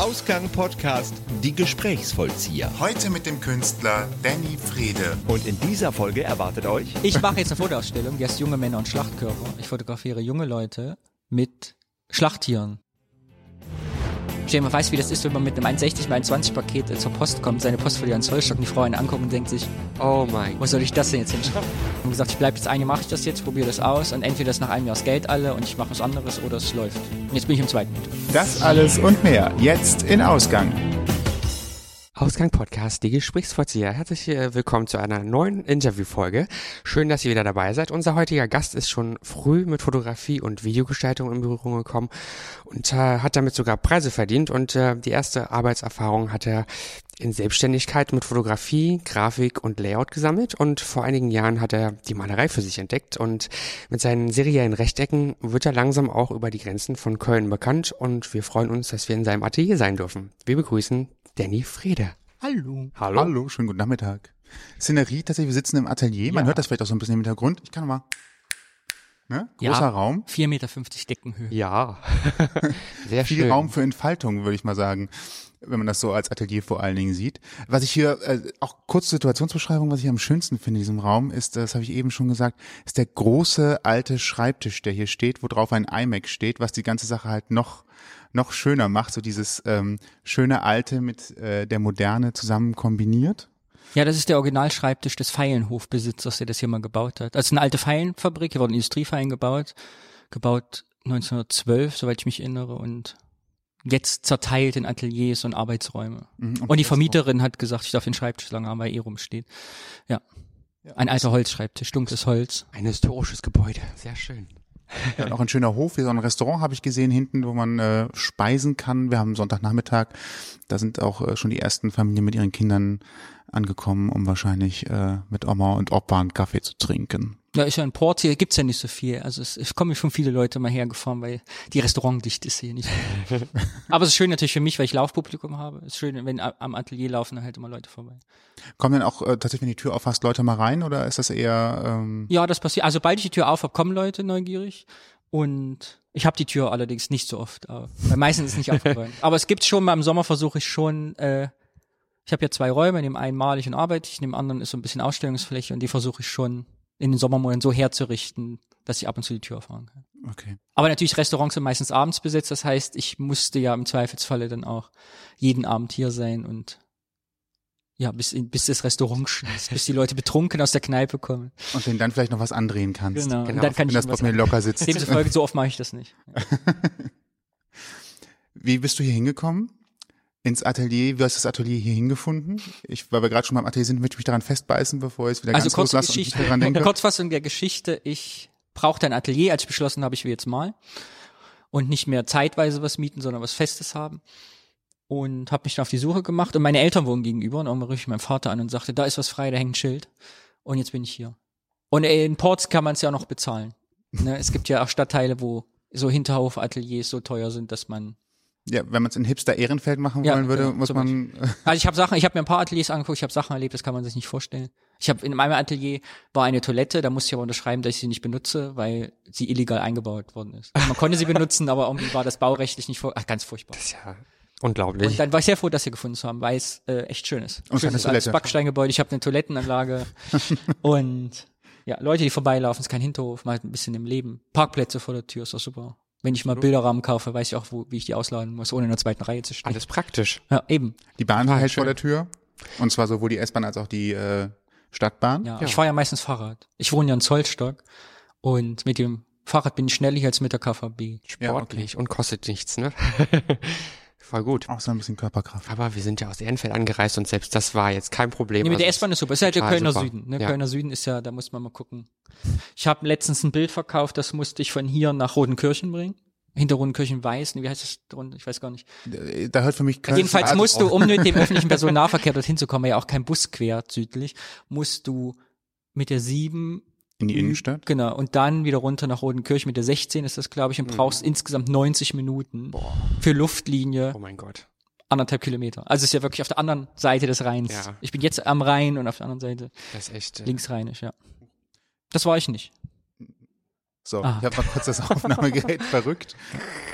Ausgang Podcast Die Gesprächsvollzieher. Heute mit dem Künstler Danny Frede. Und in dieser Folge erwartet euch Ich mache jetzt eine Fotoausstellung, die heißt Junge Männer und Schlachtkörper. Ich fotografiere junge Leute mit Schlachttieren. Mal weiß, wie das ist, wenn man mit einem 1,60 x 1,20 Paket äh, zur Post kommt, seine Post verliert an Zollstock und die Frau einen anguckt und denkt sich, Oh mein wo soll ich das denn jetzt hinschreiben? Ich habe gesagt, ich bleibe jetzt ein Jahr, mache ich das jetzt, probiere das aus und entweder ist nach einem Jahr das Geld alle und ich mache was anderes oder es läuft. Und jetzt bin ich im zweiten. Das alles und mehr jetzt in Ausgang. Ausgang Podcast, die Gesprächsvollzieher. Herzlich äh, willkommen zu einer neuen Interviewfolge. Schön, dass ihr wieder dabei seid. Unser heutiger Gast ist schon früh mit Fotografie und Videogestaltung in Berührung gekommen und äh, hat damit sogar Preise verdient und äh, die erste Arbeitserfahrung hat er in Selbstständigkeit mit Fotografie, Grafik und Layout gesammelt und vor einigen Jahren hat er die Malerei für sich entdeckt und mit seinen seriellen Rechtecken wird er langsam auch über die Grenzen von Köln bekannt und wir freuen uns, dass wir in seinem Atelier sein dürfen. Wir begrüßen Danny Frede. Hallo. Hallo. Hallo, schönen guten Nachmittag. Szenerie, tatsächlich, wir sitzen im Atelier. Man Ja. hört das vielleicht auch so ein bisschen im Hintergrund. Ich kann mal. Ne? Großer Ja. Raum. 4,50 Meter Deckenhöhe. Ja, sehr Viel schön. Raum für Entfaltung, würde ich mal sagen, wenn man das so als Atelier vor allen Dingen sieht. Was ich hier, äh, auch kurze Situationsbeschreibung, was ich am schönsten finde in diesem Raum, ist, das habe ich eben schon gesagt, ist der große alte Schreibtisch, der hier steht, wo drauf ein iMac steht, was die ganze Sache halt noch noch schöner macht, so dieses ähm, schöne Alte mit äh, der Moderne zusammen kombiniert. Ja, das ist der Originalschreibtisch des Feilenhofbesitzers, der das hier mal gebaut hat. Also eine alte Feilenfabrik, hier wurden Industriefeilen gebaut, gebaut 1912, soweit ich mich erinnere, und jetzt zerteilt in Ateliers und Arbeitsräume. Mhm, Und die das- Vermieterin hat gesagt, ich darf den Schreibtisch lange haben, weil er eh rumsteht. Ja. Ein alter Holzschreibtisch, dunkles Holz. Ein historisches Gebäude, sehr schön. Ja, und auch ein schöner Hof, wie so ein Restaurant habe ich gesehen hinten, wo man äh, speisen kann. Wir haben Sonntagnachmittag, da sind auch äh, schon die ersten Familien mit ihren Kindern angekommen, um wahrscheinlich äh, mit Oma und Opa einen Kaffee zu trinken. Ja, ist ja ein Port, hier gibt's ja nicht so viel. Also es, es kommen schon viele Leute mal hergefahren, weil die Restaurantdichte ist hier nicht. Aber es ist schön natürlich für mich, weil ich Laufpublikum habe. Es ist schön, wenn am Atelier laufen halt immer Leute vorbei. Kommen denn auch äh, tatsächlich, wenn die Tür aufhast, Leute mal rein oder ist das eher ähm, Ja, das passiert. Also sobald ich die Tür aufhab, kommen Leute neugierig. Und ich habe die Tür allerdings nicht so oft auf. Weil meistens ist es nicht aufgeräumt. Aber es gibt schon mal im Sommer versuche ich schon, äh, ich habe ja zwei Räume, in dem einen male ich und arbeite ich, in dem anderen ist so ein bisschen Ausstellungsfläche und die versuche ich schon in den Sommermonaten so herzurichten, dass ich ab und zu die Tür aufmachen kann. okay. Aber natürlich, Restaurants sind meistens abends besetzt. Das heißt, ich musste ja im Zweifelsfalle dann auch jeden Abend hier sein und ja, bis, in, bis das Restaurant schließt, bis die Leute betrunken aus der Kneipe kommen. Und denen dann vielleicht noch was andrehen kannst. Genau. Genau, Und dann kann Wenn ich das Portemonnaie locker sitzt. Demzufolge, so oft mache ich das nicht. Wie bist du hier hingekommen? Ins Atelier, wie hast du das Atelier hier hingefunden? Ich, weil wir gerade schon beim Atelier sind, möchte ich mich daran festbeißen, bevor ich es wieder Also ganz kurze loslasse und Geschichte, nicht daran denke. Kurzfassung der Geschichte. Ich brauchte ein Atelier, als ich beschlossen habe, ich will jetzt mal und nicht mehr zeitweise was mieten, sondern was Festes haben. Und habe mich dann auf die Suche gemacht und meine Eltern wohnen gegenüber und irgendwann rief ich meinen Vater an und sagte, da ist was frei, da hängt ein Schild. Und jetzt bin ich hier. Und in Ports kann man es ja auch noch bezahlen. Ne? Es gibt ja auch Stadtteile, wo so Hinterhof-Ateliers so teuer sind, dass man Ja, wenn man es in Hipster Ehrenfeld machen Ja, wollen würde, genau, muss so man. Also ich habe Sachen, ich habe mir ein paar Ateliers angeguckt, ich habe Sachen erlebt, das kann man sich nicht vorstellen. Ich habe in meinem Atelier war eine Toilette, da musste ich aber unterschreiben, dass ich sie nicht benutze, weil sie illegal eingebaut worden ist. Also man konnte sie benutzen, aber irgendwie war das baurechtlich nicht vor, ach, ganz furchtbar. Das ist ja unglaublich. Und dann war ich sehr froh, dass wir gefunden zu haben, weil es äh, echt schön ist. Und Schönes keine altes Toilette. Backsteingebäude, ich habe eine Toilettenanlage und ja, Leute, die vorbeilaufen, ist kein Hinterhof, mal ein bisschen im Leben. Parkplätze vor der Tür ist doch super. Wenn ich mal Bilderrahmen kaufe, weiß ich auch, wo, wie ich die ausladen muss, ohne in der zweiten Reihe zu stehen. Alles praktisch. Ja, eben. Die Bahn Ah, hält schön. vor der Tür. Und zwar sowohl die S-Bahn als auch die äh, Stadtbahn. Ja, ich fahre ja meistens Fahrrad. Ich wohne ja in Zollstock und mit dem Fahrrad bin ich schneller als mit der KVB. Ja, Sportlich und kostet nichts, ne? Voll gut. Auch so ein bisschen Körperkraft. Aber wir sind ja aus Ehrenfeld angereist und selbst das war jetzt kein Problem. Nee, mit der Also S-Bahn ist super. Ist halt der Kölner super. Süden. Ne? Ja. Kölner Süden ist ja, da muss man mal gucken. Ich habe letztens ein Bild verkauft, das musste ich von hier nach Rodenkirchen bringen. Hinter Rodenkirchen Weiß, nee, wie heißt das drunter? Ich weiß gar nicht. Da hört für mich Köln Jedenfalls musst du, um mit dem öffentlichen Personennahverkehr dorthin zu kommen, weil ja auch kein Bus quer südlich, musst du mit der 7 in die Innenstadt. Genau, und dann wieder runter nach Rodenkirchen mit der 16 ist das, glaube ich, und brauchst insgesamt 90 Minuten für Luftlinie Oh mein Gott. anderthalb Kilometer. Also es ist ja wirklich auf der anderen Seite des Rheins. Ja. Ich bin jetzt am Rhein und auf der anderen Seite Das ist echt. äh, linksrheinisch, ja. Das war ich nicht. So, Ah. ich habe mal kurz das Aufnahmegerät verrückt.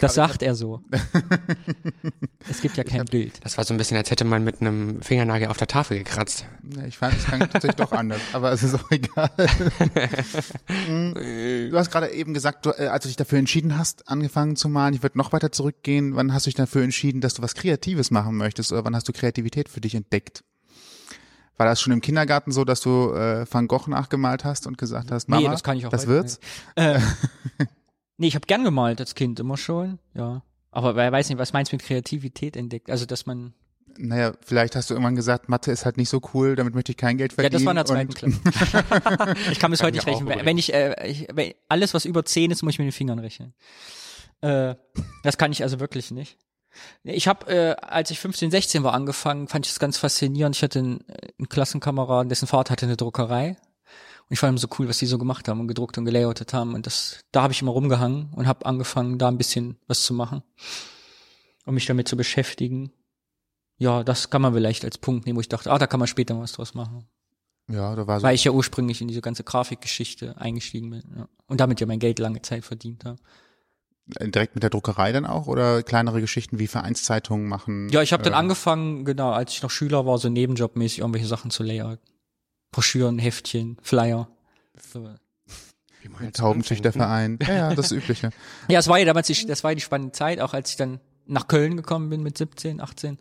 Das sagt er so. es gibt ja kein Bild. Das war so ein bisschen, als hätte man mit einem Fingernagel auf der Tafel gekratzt. Ja, ich fand, es klang tatsächlich doch anders, aber es ist auch egal. Mm, du hast gerade eben gesagt, du, äh, als du dich dafür entschieden hast, angefangen zu malen, ich würde noch weiter zurückgehen, wann hast du dich dafür entschieden, dass du was Kreatives machen möchtest oder wann hast du Kreativität für dich entdeckt? War das schon im Kindergarten so, dass du äh, Van Gogh nachgemalt hast und gesagt hast, Mama, nee, das kann ich auch das heute wird's? nicht. Äh, nee, ich habe gern gemalt als Kind, immer schon, ja. Aber wer weiß nicht, was meinst du mit Kreativität entdeckt? Also, dass man, Naja, vielleicht hast du irgendwann gesagt, Mathe ist halt nicht so cool, damit möchte ich kein Geld ja, verdienen. das war in der zweiten Klasse. ich kann bis heute ich nicht rechnen. Wenn ich, äh, ich wenn, alles, was über 10 ist, muss ich mit den Fingern rechnen. Äh, das kann ich also wirklich nicht. Ich habe, äh, als ich 15, 16 war, angefangen, fand ich das ganz faszinierend. Ich hatte einen, äh, einen Klassenkameraden, dessen Vater hatte eine Druckerei. Und ich fand immer so cool, was die so gemacht haben und gedruckt und gelayoutet haben. Und das, da habe ich immer rumgehangen und habe angefangen, da ein bisschen was zu machen, um mich damit zu beschäftigen. Ja, das kann man vielleicht als Punkt nehmen, wo ich dachte, ah, da kann man später was draus machen. ja, da war so Weil ich ja ursprünglich in diese ganze Grafikgeschichte eingestiegen bin. Ja. Und damit ja mein Geld lange Zeit verdient habe. Direkt mit der Druckerei dann auch oder kleinere Geschichten wie Vereinszeitungen machen? Ja, ich habe dann äh, angefangen, genau, als ich noch Schüler war, so nebenjobmäßig irgendwelche Sachen zu layout. Broschüren, Heftchen, Flyer. So. Wie man jetzt Taubenzüchterverein. Ja, ja, das Übliche. Ja, es war ja damals, die, das war ja die spannende Zeit, auch als ich dann nach Köln gekommen bin mit 17, 18.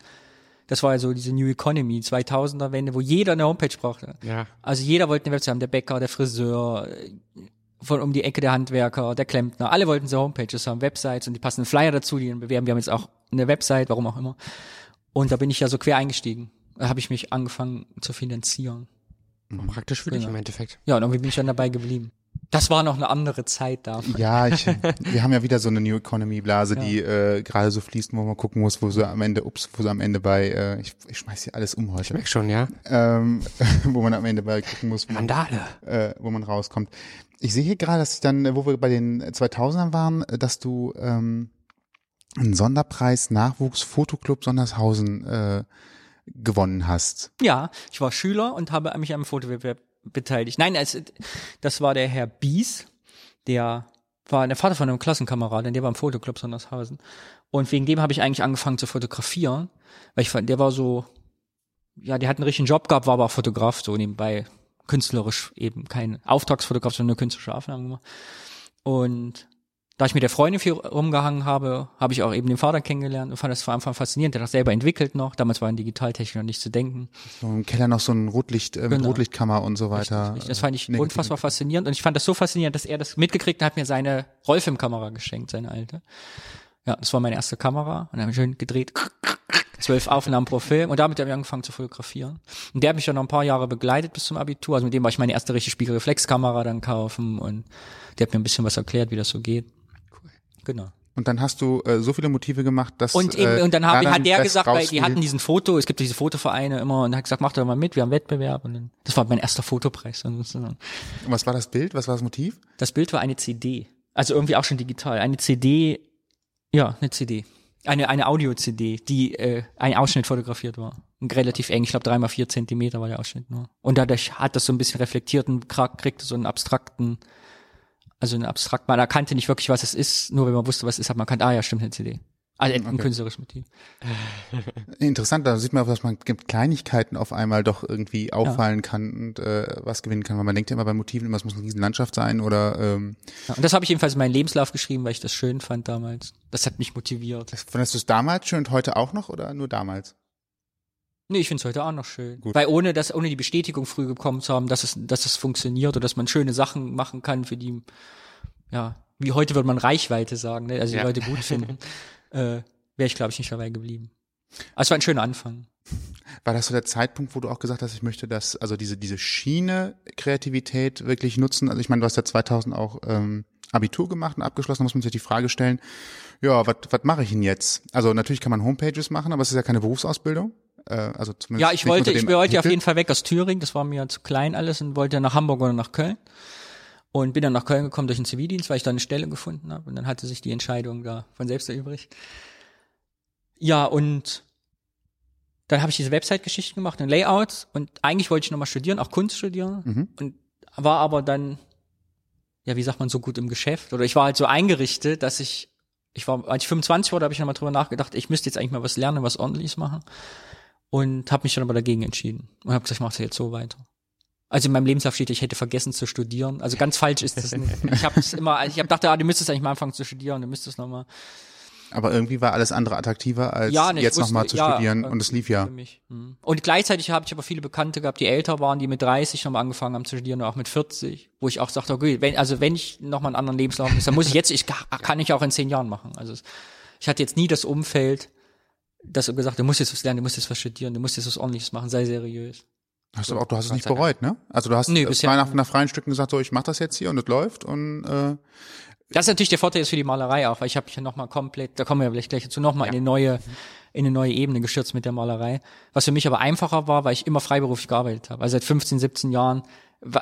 Das war ja so diese New Economy, 2000er Wende, wo jeder eine Homepage brauchte. Ja. Also jeder wollte eine Website haben, der Bäcker, der Friseur, von um die Ecke der Handwerker, der Klempner, alle wollten so Homepages haben, Websites und die passenden Flyer dazu, die dann bewerben. Wir haben jetzt auch eine Website, warum auch immer. Und da bin ich ja so quer eingestiegen. Da habe ich mich angefangen zu finanzieren. Praktisch für dich Genau. im Endeffekt. Ja, und irgendwie bin ich dann dabei geblieben. Das war noch eine andere Zeit da. Ja, ich, wir haben ja wieder so eine New Economy Blase, die äh, gerade so fließt, wo man gucken muss, wo sie am Ende, ups, wo sie am Ende bei, äh, ich, ich schmeiß hier alles um Ich heute, merk schon, ja. ähm, wo man am Ende bei gucken muss, wo man, Mandale. äh, wo man rauskommt. Ich sehe hier gerade, dass ich dann, wo wir bei den 2000ern waren, dass du ähm, einen Sonderpreis Nachwuchs Fotoclub Sondershausen äh, gewonnen hast. Ja, ich war Schüler und habe mich am Fotowettbewerb beteiligt. Nein, es, das war der Herr Bies, der war der Vater von einem Klassenkameraden, der war im Fotoclub Sondershausen. Und wegen dem habe ich eigentlich angefangen zu fotografieren, weil ich fand, der war so, ja, der hat einen richtigen Job gehabt, war aber Fotograf, so nebenbei künstlerisch eben kein Auftragsfotograf, sondern nur künstlerische Aufnahmen gemacht. Und da ich mit der Freundin viel rumgehangen habe, habe ich auch eben den Vater kennengelernt und fand das von Anfang an faszinierend. Der hat das selber entwickelt noch. Damals war in Digitaltechnik noch nicht zu denken. So im Keller noch so ein Rotlicht, äh, Genau. Rotlichtkammer und so weiter. Richtig. Das fand ich Negativ- unfassbar faszinierend und ich fand das so faszinierend, dass er das mitgekriegt und hat mir seine Rollfilmkamera geschenkt, seine alte. Ja, das war meine erste Kamera und dann habe ich schön gedreht. Zwölf Aufnahmen pro Film und damit habe ich angefangen zu fotografieren. Und der hat mich dann noch ein paar Jahre begleitet bis zum Abitur. Also mit dem war ich meine erste richtige Spiegelreflexkamera dann kaufen und der hat mir ein bisschen was erklärt, wie das so geht. Cool. Genau. Und dann hast du äh, so viele Motive gemacht, dass Und, eben, äh, und dann hab, da hat der gesagt, weil die hatten diesen Foto, es gibt diese Fotovereine immer und hat gesagt, mach doch mal mit, wir haben Wettbewerb und dann, das war mein erster Fotopreis. sozusagen. Und was war das Bild? Was war das Motiv? Das Bild war eine CD. Also irgendwie auch schon digital. Eine CD, ja, eine CD. Eine, eine Audio-CD, die äh, ein Ausschnitt fotografiert war. Und relativ eng, ich glaube drei mal vier Zentimeter war der Ausschnitt nur. Und dadurch hat das so ein bisschen reflektiert und kriegte so einen abstrakten, also einen abstrakt, man erkannte nicht wirklich, was es ist, nur wenn man wusste, was es ist, hat man erkannt, ah ja, stimmt, eine CD. Also ein Okay. künstlerisches Motiv. Interessant, da sieht man, dass man mit Kleinigkeiten auf einmal doch irgendwie auffallen kann und äh, was gewinnen kann. Weil man denkt ja immer bei Motiven immer, es muss eine riesen Landschaft sein oder ähm, Ja, und das habe ich jedenfalls in meinen Lebenslauf geschrieben, weil ich das schön fand damals. Das hat mich motiviert. das, fandest du es damals schön und heute auch noch oder nur damals? Nee, ich finde es heute auch noch schön. Gut. Weil ohne das, ohne die Bestätigung früh bekommen zu haben, dass es, dass es funktioniert oder dass man schöne Sachen machen kann, für die, ja, wie heute würde man Reichweite sagen, ne? also die Ja. Leute gut finden, äh, wäre ich, glaube ich, nicht dabei geblieben. Aber es war ein schöner Anfang. War das so der Zeitpunkt, wo du auch gesagt hast, ich möchte das, also diese diese Schiene Kreativität wirklich nutzen? Also ich meine, du hast ja 2000 auch ähm, Abitur gemacht und abgeschlossen, da muss man sich die Frage stellen, ja, was was mache ich denn jetzt? Also natürlich kann man Homepages machen, aber es ist ja keine Berufsausbildung. Äh, also zumindest Ja, ich wollte, ich wollte ja auf Titel. jeden Fall weg aus Thüringen, das war mir zu klein alles und wollte nach Hamburg oder nach Köln. Und bin dann nach Köln gekommen durch den Zivildienst, weil ich da eine Stelle gefunden habe. Und dann hatte sich die Entscheidung da von selbst erübrigt. Ja, und dann habe ich diese Website-Geschichten gemacht und Layouts und eigentlich wollte ich nochmal studieren, auch Kunst studieren. Mhm. Und war aber dann ja, wie sagt man, so gut im Geschäft. Oder ich war halt so eingerichtet, dass ich, ich war, als ich 25 war, da habe ich nochmal drüber nachgedacht, ich müsste jetzt eigentlich mal was lernen, was ordentliches machen. Und habe mich dann aber dagegen entschieden. Und habe gesagt, ich mache jetzt so weiter. Also in meinem Lebenslauf steht, ich hätte vergessen zu studieren. Also ganz falsch ist das nicht. Ich habe es immer, ich habe dachte, ah, du müsstest eigentlich mal anfangen zu studieren, du müsstest nochmal. Aber irgendwie war alles andere attraktiver, als Ja, ne, jetzt nochmal zu ja, studieren. äh, Und es lief ja. Mhm. Und gleichzeitig habe ich aber viele Bekannte gehabt, die älter waren, die mit 30 nochmal angefangen haben zu studieren, oder auch mit 40, wo ich auch sagte, okay, wenn, also wenn ich nochmal einen anderen Lebenslauf muss, dann muss ich jetzt, ich ka- kann ich auch in zehn Jahren machen. Also ich hatte jetzt nie das Umfeld, das gesagt, du musst jetzt was lernen, du musst jetzt was studieren, du musst jetzt was ordentliches machen, sei seriös. Hast du auch, du hast es nicht bereut, ne? Also du hast Nee, äh, bisher- zwei nach, nach freien Stücken gesagt, so ich mach das jetzt hier und es läuft und äh, Das ist natürlich der Vorteil jetzt für die Malerei auch, weil ich habe mich ja nochmal komplett, da kommen wir vielleicht gleich dazu, nochmal in eine neue, in eine neue Ebene gestürzt mit der Malerei. Was für mich aber einfacher war, weil ich immer freiberuflich gearbeitet habe. Also seit 15, 17 Jahren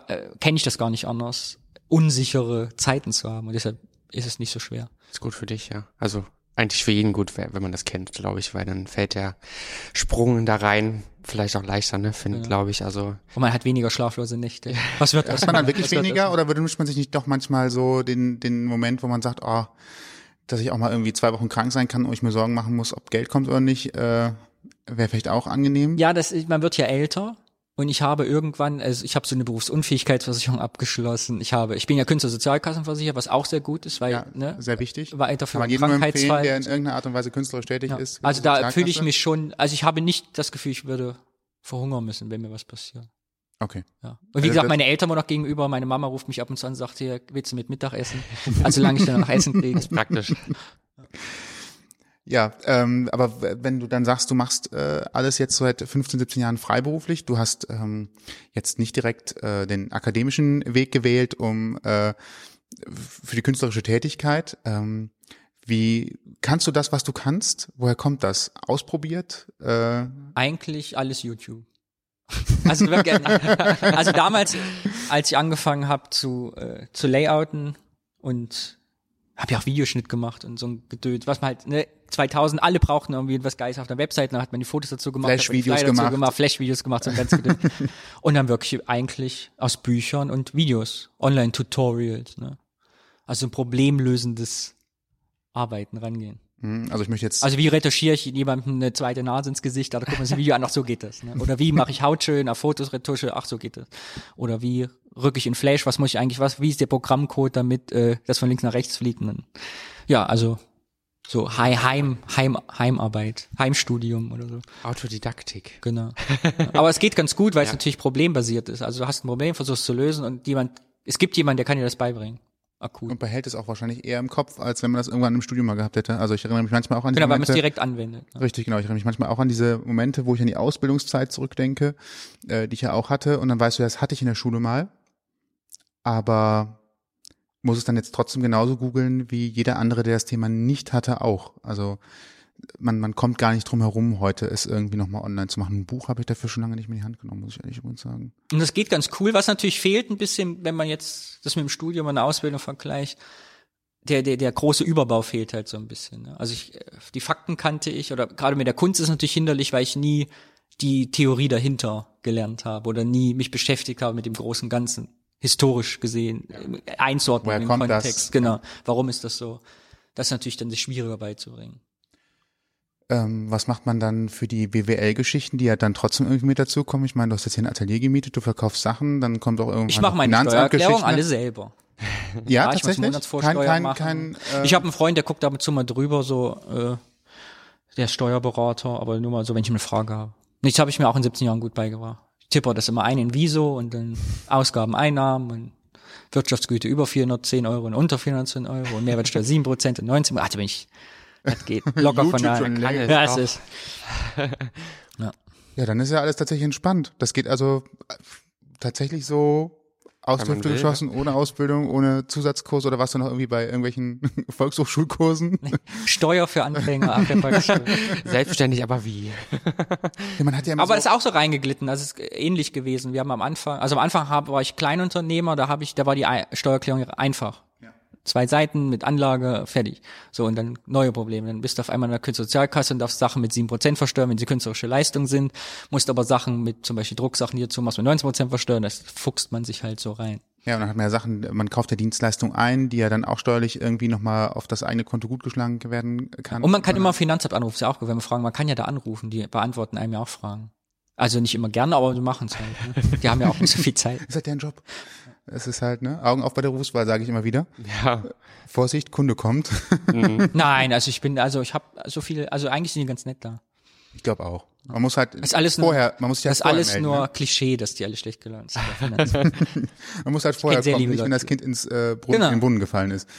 äh, kenne ich das gar nicht anders, unsichere Zeiten zu haben. Und deshalb ist es nicht so schwer. Ist gut für dich, ja. Also eigentlich für jeden gut, wenn man das kennt, glaube ich, weil dann fällt der Sprung da rein vielleicht auch leichter, ne, finde, glaube ich. Also Und man hat weniger schlaflose Nächte. Was wird das? Hat man dann wirklich weniger oder wünscht man sich nicht doch manchmal so den, den Moment, wo man sagt, oh, dass ich auch mal irgendwie zwei Wochen krank sein kann und ich mir Sorgen machen muss, ob Geld kommt oder nicht, äh, wäre vielleicht auch angenehm. Ja, das, ist- man wird ja älter. Und ich habe irgendwann, also ich habe so eine Berufsunfähigkeitsversicherung abgeschlossen. Ich habe, ich bin ja Künstlersozialkassenversicherer, was auch sehr gut ist, weil Ja, ne, sehr wichtig. weiter für Kann man jedem nur empfehlen, Krankheitsfall. der in irgendeiner Art und Weise künstlerisch tätig Ja. ist. Also da fühle ich mich schon, also ich habe nicht das Gefühl, ich würde verhungern müssen, wenn mir was passiert. Okay. Ja. Und wie Also gesagt, das- meine Eltern waren noch gegenüber, meine Mama ruft mich ab und zu an und sagt, hier, willst du mit Mittag essen? Also solange ich dann noch Essen kriege. praktisch. Ja, ähm, aber wenn du dann sagst, du machst äh, alles jetzt seit 15, 17 Jahren freiberuflich, du hast ähm, jetzt nicht direkt äh, den akademischen Weg gewählt, um äh, für die künstlerische Tätigkeit. Ähm, wie kannst du das, was du kannst? Woher kommt das? Ausprobiert? Äh, Eigentlich alles YouTube. Also, also damals, als ich angefangen habe zu, äh, zu layouten und habe ja auch Videoschnitt gemacht und so ein Gedöns, was man halt, ne, 2000, alle brauchten irgendwie was Geiles auf der Webseite, dann hat man die Fotos dazu gemacht, Flash-Videos gemacht. gemacht Flash-Videos gemacht, so ein ganz Gedöns. und dann wirklich eigentlich aus Büchern und Videos, Online-Tutorials, ne. Also ein problemlösendes Arbeiten rangehen. hm, also ich möchte jetzt Also wie retuschiere ich jemandem eine zweite Nase ins Gesicht? Da guckt man sich ein Video an, ach so geht das. Ne? Oder wie mache ich Haut schön auf Fotos, Retusche, ach so geht das. Oder wie rücke ich in Flash, was muss ich eigentlich, was, wie ist der Programmcode, damit äh, das von links nach rechts fliegt? Und dann, ja, also so Hei- Heim, Heim, Heimarbeit, Heimstudium oder so. Autodidaktik. Genau. Aber es geht ganz gut, weil es Ja. natürlich problembasiert ist. Also du hast ein Problem, versuchst zu lösen und jemand, es gibt jemanden, der kann dir das beibringen. Akut. und behält es auch wahrscheinlich eher im Kopf, als wenn man das irgendwann im Studium mal gehabt hätte. Also ich erinnere mich manchmal auch an die Genau, weil man es Momente, direkt anwendet. Ne? Richtig, genau. Ich erinnere mich manchmal auch an diese Momente, wo ich an die Ausbildungszeit zurückdenke, äh, die ich ja auch hatte. Und dann weißt du, das hatte ich in der Schule mal. Aber muss es dann jetzt trotzdem genauso googeln wie jeder andere, der das Thema nicht hatte, auch. Also man, man kommt gar nicht drum herum, heute es irgendwie nochmal online zu machen. Ein Buch habe ich dafür schon lange nicht mehr in die Hand genommen, muss ich ehrlich übrigens sagen. Und das geht ganz cool. Was natürlich fehlt ein bisschen, wenn man jetzt das mit dem Studium und der Ausbildung vergleicht, der, der, der große Überbau fehlt halt so ein bisschen. Ne? Also ich, die Fakten kannte ich oder gerade mit der Kunst ist natürlich hinderlich, weil ich nie die Theorie dahinter gelernt habe oder nie mich beschäftigt habe mit dem großen Ganzen. Historisch gesehen, äh, Einzuordnen Woher im kommt das? Kontext. Genau. Warum ist das so? Das ist natürlich dann das schwieriger beizubringen. Ähm, was macht man dann für die BWL-Geschichten, die ja dann trotzdem irgendwie mit dazukommen? Ich meine, du hast jetzt hier ein Atelier gemietet, du verkaufst Sachen, dann kommt auch irgendwann Ich mache meine Steuererklärung Finanzamtgeschichten. alle selber. Ja, Ja, ich tatsächlich. Monatsvorsteuer kein, kein, kein, äh, ich habe einen Freund, der guckt ab und zu mal drüber, so äh, der Steuerberater, aber nur mal so, wenn ich eine Frage habe. Nichts habe ich mir auch in 17 Jahren gut beigebracht. Ich tippe das immer ein in Viso und dann Ausgaben, Einnahmen und Wirtschaftsgüte über 410 Euro und unter 410 Euro und Mehrwertsteuer 7 Prozent und 19 Ach, da bin ich, das geht locker von da. Ja, es ist. Ja, dann ist ja alles tatsächlich entspannt. Das geht also äh, tatsächlich so aus Hüfte geschossen, ohne Ausbildung, ohne Zusatzkurs oder warst du noch irgendwie bei irgendwelchen Volkshochschulkursen? Steuer für Anfänger ab der Volksschule. Selbstständig, aber wie? Ja, man hat ja immer Aber so, ist auch so reingeglitten, also es ist ähnlich gewesen. Wir haben am Anfang, also am Anfang hab, war ich Kleinunternehmer, da habe ich, da war die Steuererklärung einfach. Zwei Seiten mit Anlage, fertig. So, und dann neue Probleme. Dann bist du auf einmal in der Künstlersozialkasse und darfst Sachen mit 7% versteuern, wenn sie künstlerische Leistung sind, musst aber Sachen mit, zum Beispiel Drucksachen, die dazu machst, mit 19% versteuern, das fuchst man sich halt so rein. Ja, und dann hat man ja Sachen, man kauft ja Dienstleistungen ein, die ja dann auch steuerlich irgendwie nochmal auf das eigene Konto gutgeschlagen werden kann. Und man kann immer Finanzamt anrufen, ist ja auch wenn man fragen, man kann ja da anrufen, die beantworten einem ja auch Fragen. Also nicht immer gerne, aber die machen es halt. Ne? Die haben ja auch nicht so viel Zeit. ist halt deren Job. Es ist halt, ne, Augen auf bei der Berufswahl, sage ich immer wieder. Ja. Vorsicht, Kunde kommt. Nein, also ich bin, also ich habe so viele, also eigentlich sind die ganz nett da. Ich glaube auch. Man muss halt ist alles nur- vorher, man muss sich halt Das ist alles melden, nur ne? Klischee, dass die alle schlecht gelernt sind. Man muss halt vorher kommen, nicht wenn das Kind ins äh, Brunnen, Genau. in den Brunnen gefallen ist.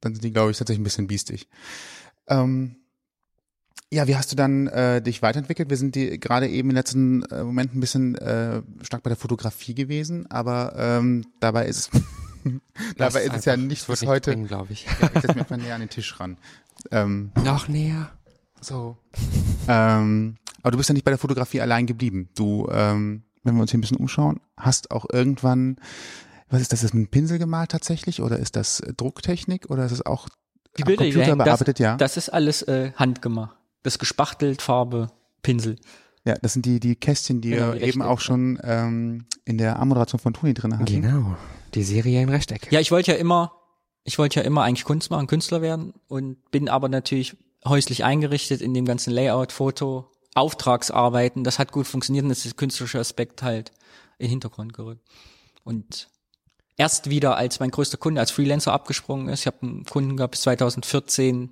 Dann sind die, glaube ich, tatsächlich ein bisschen biestig. Ähm, ja, wie hast du dann äh, dich weiterentwickelt? Wir sind die, gerade eben im letzten äh, Moment ein bisschen äh, stark bei der Fotografie gewesen, aber ähm, dabei ist es dabei ist es ja nicht bis heute. glaube ich. Ich setz mich mal näher an den Tisch ran. Ähm, Noch näher. so. Ähm, aber du bist ja nicht bei der Fotografie allein geblieben. Du, ähm, wenn wir uns hier ein bisschen umschauen, hast auch irgendwann, was ist das, ist das mit einem Pinsel gemalt tatsächlich oder ist das Drucktechnik oder ist es auch Die Bilder, die Computer hängen, bearbeitet? das, ja. das ist alles äh, handgemacht. Das gespachtelt, Farbe, Pinsel. ja, das sind die die Kästchen, die Genau, wir die eben auch schon ähm, in der Anmoderation von Toni drin hatten. Genau. Die Serie in Rechteck. Ja, ich wollte ja immer, ich wollte ja immer eigentlich Kunst machen, Künstler werden und bin aber natürlich häuslich eingerichtet in dem ganzen Layout, Foto, Auftragsarbeiten. Das hat gut funktioniert und ist der künstlerische Aspekt halt in den Hintergrund gerückt. Und erst wieder, als mein größter Kunde als Freelancer abgesprungen ist, ich habe einen Kunden gehabt bis 2014,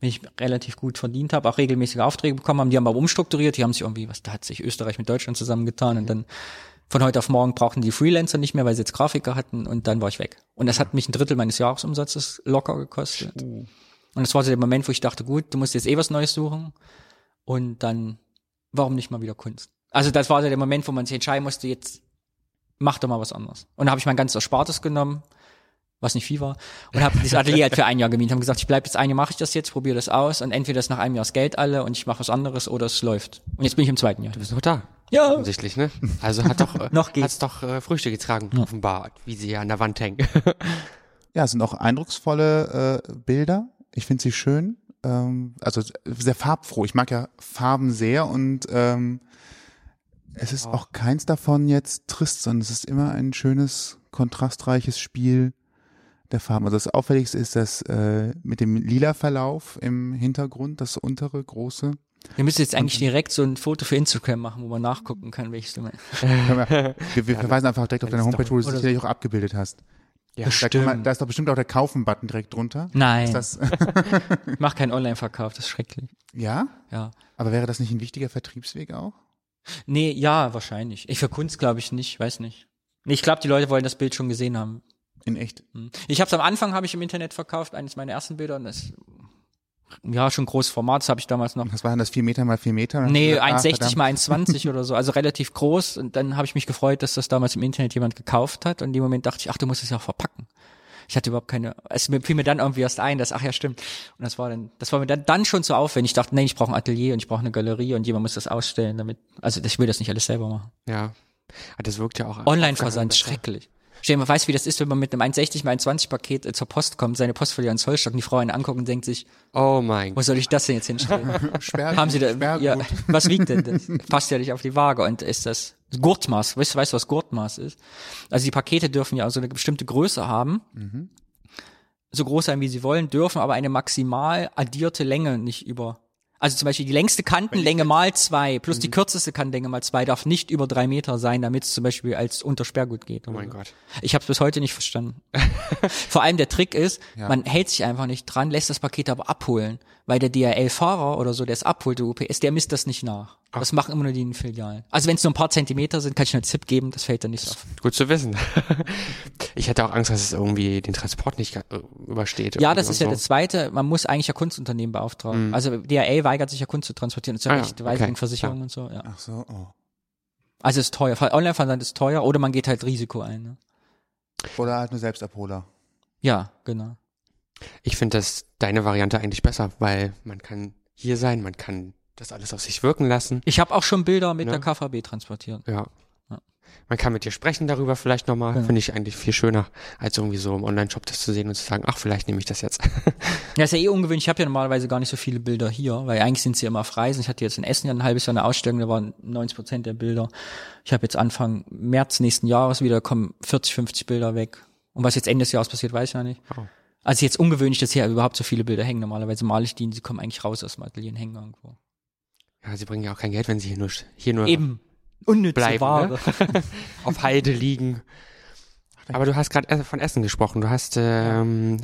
wenn ich relativ gut verdient habe, auch regelmäßige Aufträge bekommen haben, die haben aber umstrukturiert, die haben sich irgendwie, was, da hat sich Österreich mit Deutschland zusammengetan und dann von heute auf morgen brauchten die Freelancer nicht mehr, weil sie jetzt Grafiker hatten und dann war ich weg. Und das hat mich ein Drittel meines Jahresumsatzes locker gekostet. Und das war so der Moment, wo ich dachte, gut, du musst jetzt eh was Neues suchen und dann, warum nicht mal wieder Kunst? Also das war so der Moment, wo man sich entscheiden musste, jetzt mach doch mal was anderes. Und da habe ich mein ganzes Erspartes genommen, was nicht viel war, und habe das Atelier halt für ein Jahr gemietet. Haben gesagt, ich bleib jetzt ein Jahr, mache ich das jetzt, probiere das aus und entweder ist nach einem Jahr das Geld alle und ich mache was anderes oder es läuft. Und jetzt bin ich im zweiten Jahr. Du bist noch da. Ja. Offensichtlich, ne? Also hat doch, äh, Noch geht's. hat's doch äh, Früchte getragen, offenbar, wie sie hier an der Wand hängen. Ja, es sind auch eindrucksvolle äh, Bilder. Ich finde sie schön. Ähm, also sehr farbfroh. Ich mag ja Farben sehr und ähm, es ist auch keins davon jetzt trist, sondern es ist immer ein schönes, kontrastreiches Spiel der Farben. Also das Auffälligste ist das äh, mit dem lila Verlauf im Hintergrund, das untere große. Wir müssen jetzt eigentlich direkt so ein Foto für Instagram machen, wo man nachgucken kann, welches du meinst. Wir, wir, verweisen einfach direkt auf deine Homepage, wo du es oder so. sicherlich auch abgebildet hast. Ja, Da, kann man, da ist doch bestimmt auch der Kaufen-Button direkt drunter. Nein, Ist das, ich mache keinen Online-Verkauf, das ist schrecklich. ja? Ja. Aber wäre das nicht ein wichtiger Vertriebsweg auch? Nee, ja, wahrscheinlich. Ich für Kunst glaube ich nicht, weiß nicht. Nee, ich glaube, die Leute wollen das Bild schon gesehen haben. In echt. Hm. Ich habe es am Anfang habe ich im Internet verkauft, eines meiner ersten Bilder und das ja schon großes Format, das habe ich damals noch. Was waren das? Vier Meter mal vier Meter? Nee, Ah, 1,60 verdammt. mal 1,20 oder so, also relativ groß. Und dann habe ich mich gefreut, dass das damals im Internet jemand gekauft hat. Und in dem Moment dachte ich, ach, du musst es ja auch verpacken. Ich hatte überhaupt keine, es mir- fiel mir dann irgendwie erst ein, dass, ach ja, stimmt. Und das war dann, das war mir dann, dann schon so aufwendig. Ich dachte, nee, ich brauche ein Atelier und ich brauche eine Galerie und jemand muss das ausstellen, damit, also ich will das nicht alles selber machen. Ja. Aber das wirkt ja auch. Online-Versand, schrecklich. Stell dir mal, weißt du, wie das ist, wenn man mit einem 1,60 mal 1,20 Paket äh, zur Post kommt, seine Post verliert ans Zollstock und die Frau einen anguckt und denkt sich, Oh mein wo Gott. soll ich das denn jetzt hinstellen? Sperr, Haben Sie da, Sperrgut. ja, was wiegt denn das? Passt ja nicht auf die Waage und ist das Gurtmaß? Weißt du, weißt du, was Gurtmaß ist? Also die Pakete dürfen ja so eine bestimmte Größe haben. So groß sein, wie sie wollen, dürfen aber eine maximal addierte Länge nicht über. Also zum Beispiel die längste Kantenlänge mal zwei plus die kürzeste Kantenlänge mal zwei darf nicht über drei Meter sein, damit es zum Beispiel als Untersperrgut geht. Oh mein Gott. Ich habe es bis heute nicht verstanden. Vor allem der Trick ist, Ja. man hält sich einfach nicht dran, lässt das Paket aber abholen, weil der DHL-Fahrer oder so, der es abholt, der UPS, der misst das nicht nach. Das machen immer nur die in Filialen. Also wenn es nur ein paar Zentimeter sind, kann ich nur einen Tipp geben, das fällt dann nicht auf. Gut zu wissen. Ich hätte auch Angst, dass es irgendwie den Transport nicht äh, übersteht. Ja, das und ist ja so. das Zweite, man muss eigentlich ja Kunstunternehmen beauftragen. Also DHL weigert sich ja Kunst zu transportieren, das ist ja Ah ja, recht, weil okay, wegen Versicherungen und so. Ja. Ach so, oh. Also ist teuer. Online-Versand ist teuer oder man geht halt Risiko ein. Ne? Oder halt nur Selbstabholer. Ja, genau. Ich finde das deine Variante eigentlich besser, weil man kann hier sein, man kann das alles auf sich wirken lassen. Ich habe auch schon Bilder mit Ja. der KVB transportiert. Ja. Ja. man kann mit dir sprechen darüber vielleicht nochmal. Genau. Finde ich eigentlich viel schöner, als irgendwie so im Online-Shop das zu sehen und zu sagen, ach, vielleicht nehme ich das jetzt. Ja, ist ja eh ungewöhnlich. Ich habe ja normalerweise gar nicht so viele Bilder hier, weil eigentlich sind sie immer auf Reisen. Ich hatte jetzt in Essen ja ein halbes Jahr eine Ausstellung, da waren 90 Prozent der Bilder. Ich habe jetzt Anfang März nächsten Jahres wieder, kommen 40, 50 Bilder weg. Und was jetzt Ende des Jahres passiert, weiß ich ja nicht. Oh. Also jetzt ungewöhnlich, dass hier überhaupt so viele Bilder hängen. Normalerweise male ich die und sie kommen eigentlich raus aus dem Atelier und hängen irgendwo. Ja, sie bringen ja auch kein Geld, wenn sie hier nur, hier nur Eben. Unnütze bleiben, Ware. ne? auf Heide liegen. Aber du hast gerade von Essen gesprochen. Du hast ähm,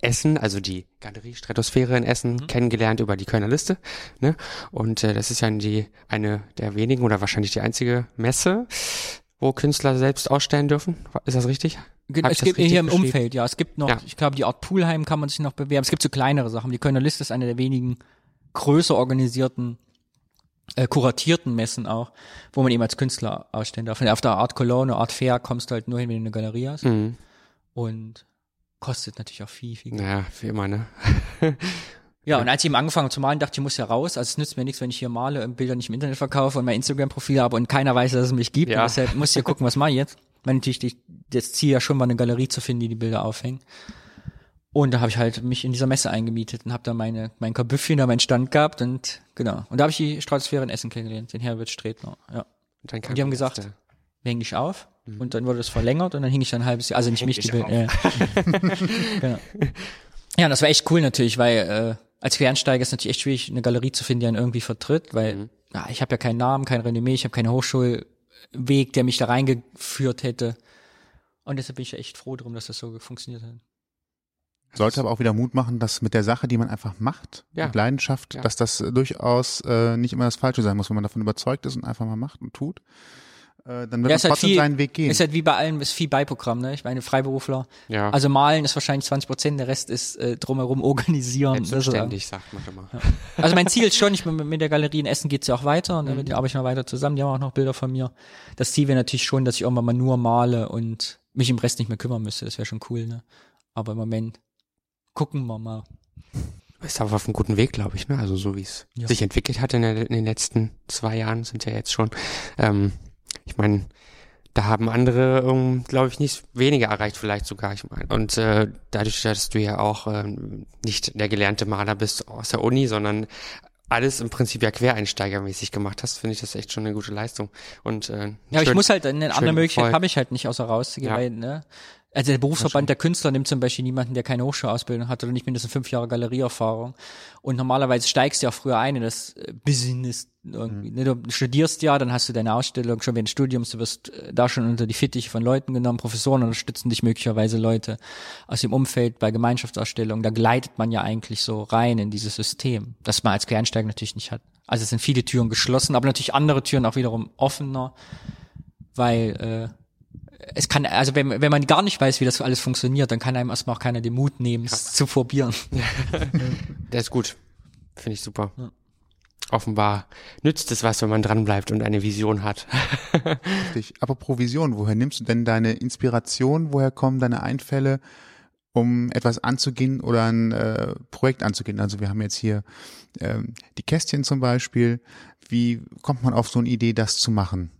Essen, also die Galerie Stratosphäre in Essen, Mhm. kennengelernt über die Kölner Liste. Ne? Und äh, das ist ja die eine der wenigen oder wahrscheinlich die einzige Messe, wo Künstler selbst ausstellen dürfen. Ist das richtig? Genau, es gibt hier im? Umfeld, ja. Es gibt noch, Ja. ich glaube, die Art Poolheim kann man sich noch bewerben. Es gibt so kleinere Sachen. Die Kölner Liste ist eine der wenigen größer organisierten, äh, kuratierten Messen auch, wo man eben als Künstler ausstellen darf. Und auf der Art Cologne, Art Fair kommst du halt nur hin, wenn du eine Galerie hast. Mhm. Und kostet natürlich auch viel, viel Geld. Naja, wie immer, ne? Ja, und als ich eben angefangen habe zu malen, dachte ich, ich muss ja raus. Also es nützt mir nichts, wenn ich hier male und Bilder nicht im Internet verkaufe und mein Instagram-Profil habe und keiner weiß, dass es mich gibt. Ja. Und deshalb muss ich ja gucken, was mache ich jetzt. Weil natürlich das Ziel ja schon war, eine Galerie zu finden, die die Bilder aufhängt. Und da habe ich halt mich in dieser Messe eingemietet und habe da meine mein Kabüffchen, da meinen Stand gehabt und genau. Und da habe ich die Stratosphäre in Essen kennengelernt, den Herbert Stretner. Ja. Und dann kam Und die haben gesagt, erste- wir hängen dich auf und dann wurde das verlängert und dann hing ich dann ein halbes Jahr, also nicht mich, die Bilder. Ja. genau. Ja, und das war echt cool natürlich, weil äh, als Quereinsteiger ist natürlich echt schwierig, eine Galerie zu finden, die einen irgendwie vertritt, weil Mhm. ja, ich habe ja keinen Namen, kein Renommee, ich habe keinen Hochschulweg, der mich da reingeführt hätte. Und deshalb bin ich echt froh drum, dass das so funktioniert hat. Sollte aber auch wieder Mut machen, dass mit der Sache, die man einfach macht, Ja. mit Leidenschaft, Ja. dass das durchaus äh, nicht immer das Falsche sein muss, wenn man davon überzeugt ist und einfach mal macht und tut. Äh, dann wird Ja, man halt trotzdem viel- seinen Weg gehen. Ist halt wie bei allem, ist viel Beiprogramm, ne? Ich meine, Freiberufler. Ja, Also malen ist wahrscheinlich 20 Prozent, der Rest ist äh, drumherum organisieren. Selbstständig, sagt man immer. Also mein Ziel ist schon, ich bin mit der Galerie in Essen geht's ja auch weiter und Mhm. damit arbeite ich noch weiter zusammen. Die haben auch noch Bilder von mir. Das Ziel wäre natürlich schon, dass ich irgendwann mal nur male und mich im Rest nicht mehr kümmern müsste. Das wäre schon cool, ne? Aber im Moment gucken wir mal. Ist aber auf einem guten Weg, glaube ich, ne? Also so wie es Ja. sich entwickelt hat in, der, in den letzten zwei Jahren sind ja jetzt schon. Ähm, ich meine, da haben andere, ähm, glaube ich, nicht weniger erreicht, vielleicht sogar. Ich mein, und äh, dadurch, dass du ja auch ähm, nicht der gelernte Maler bist aus der Uni, sondern alles im Prinzip ja quereinsteigermäßig gemacht hast, finde ich das echt schon eine gute Leistung. Und äh, Ja, aber ich schön- muss halt, eine andere schönen Möglichkeit Erfolg. habe ich halt nicht außer rauszugehen, Ja. weil, ne? Also der Berufsverband der Künstler nimmt zum Beispiel niemanden, der keine Hochschulausbildung hat oder nicht mindestens fünf Jahre Galerieerfahrung. Und normalerweise steigst du ja früher ein in das äh, Business irgendwie. Ne? Du studierst ja, dann hast du deine Ausstellung schon während des Studiums, du wirst äh, da schon unter die Fittiche von Leuten genommen, Professoren unterstützen dich möglicherweise Leute aus dem Umfeld bei Gemeinschaftsausstellungen. Da gleitet man ja eigentlich so rein in dieses System, das man als Quereinsteiger natürlich nicht hat. Also es sind viele Türen geschlossen, aber natürlich andere Türen auch wiederum offener, weil äh, es kann, also wenn, wenn man gar nicht weiß, wie das alles funktioniert, dann kann einem erstmal auch keiner den Mut nehmen, es zu probieren. Der ist gut. Finde ich super. Offenbar nützt es was, wenn man dranbleibt und eine Vision hat. Richtig. Apropos Vision, woher nimmst du denn deine Inspiration? Woher kommen deine Einfälle, um etwas anzugehen oder ein äh, Projekt anzugehen? Also wir haben jetzt hier ähm, die Kästchen zum Beispiel. Wie kommt man auf so eine Idee, das zu machen?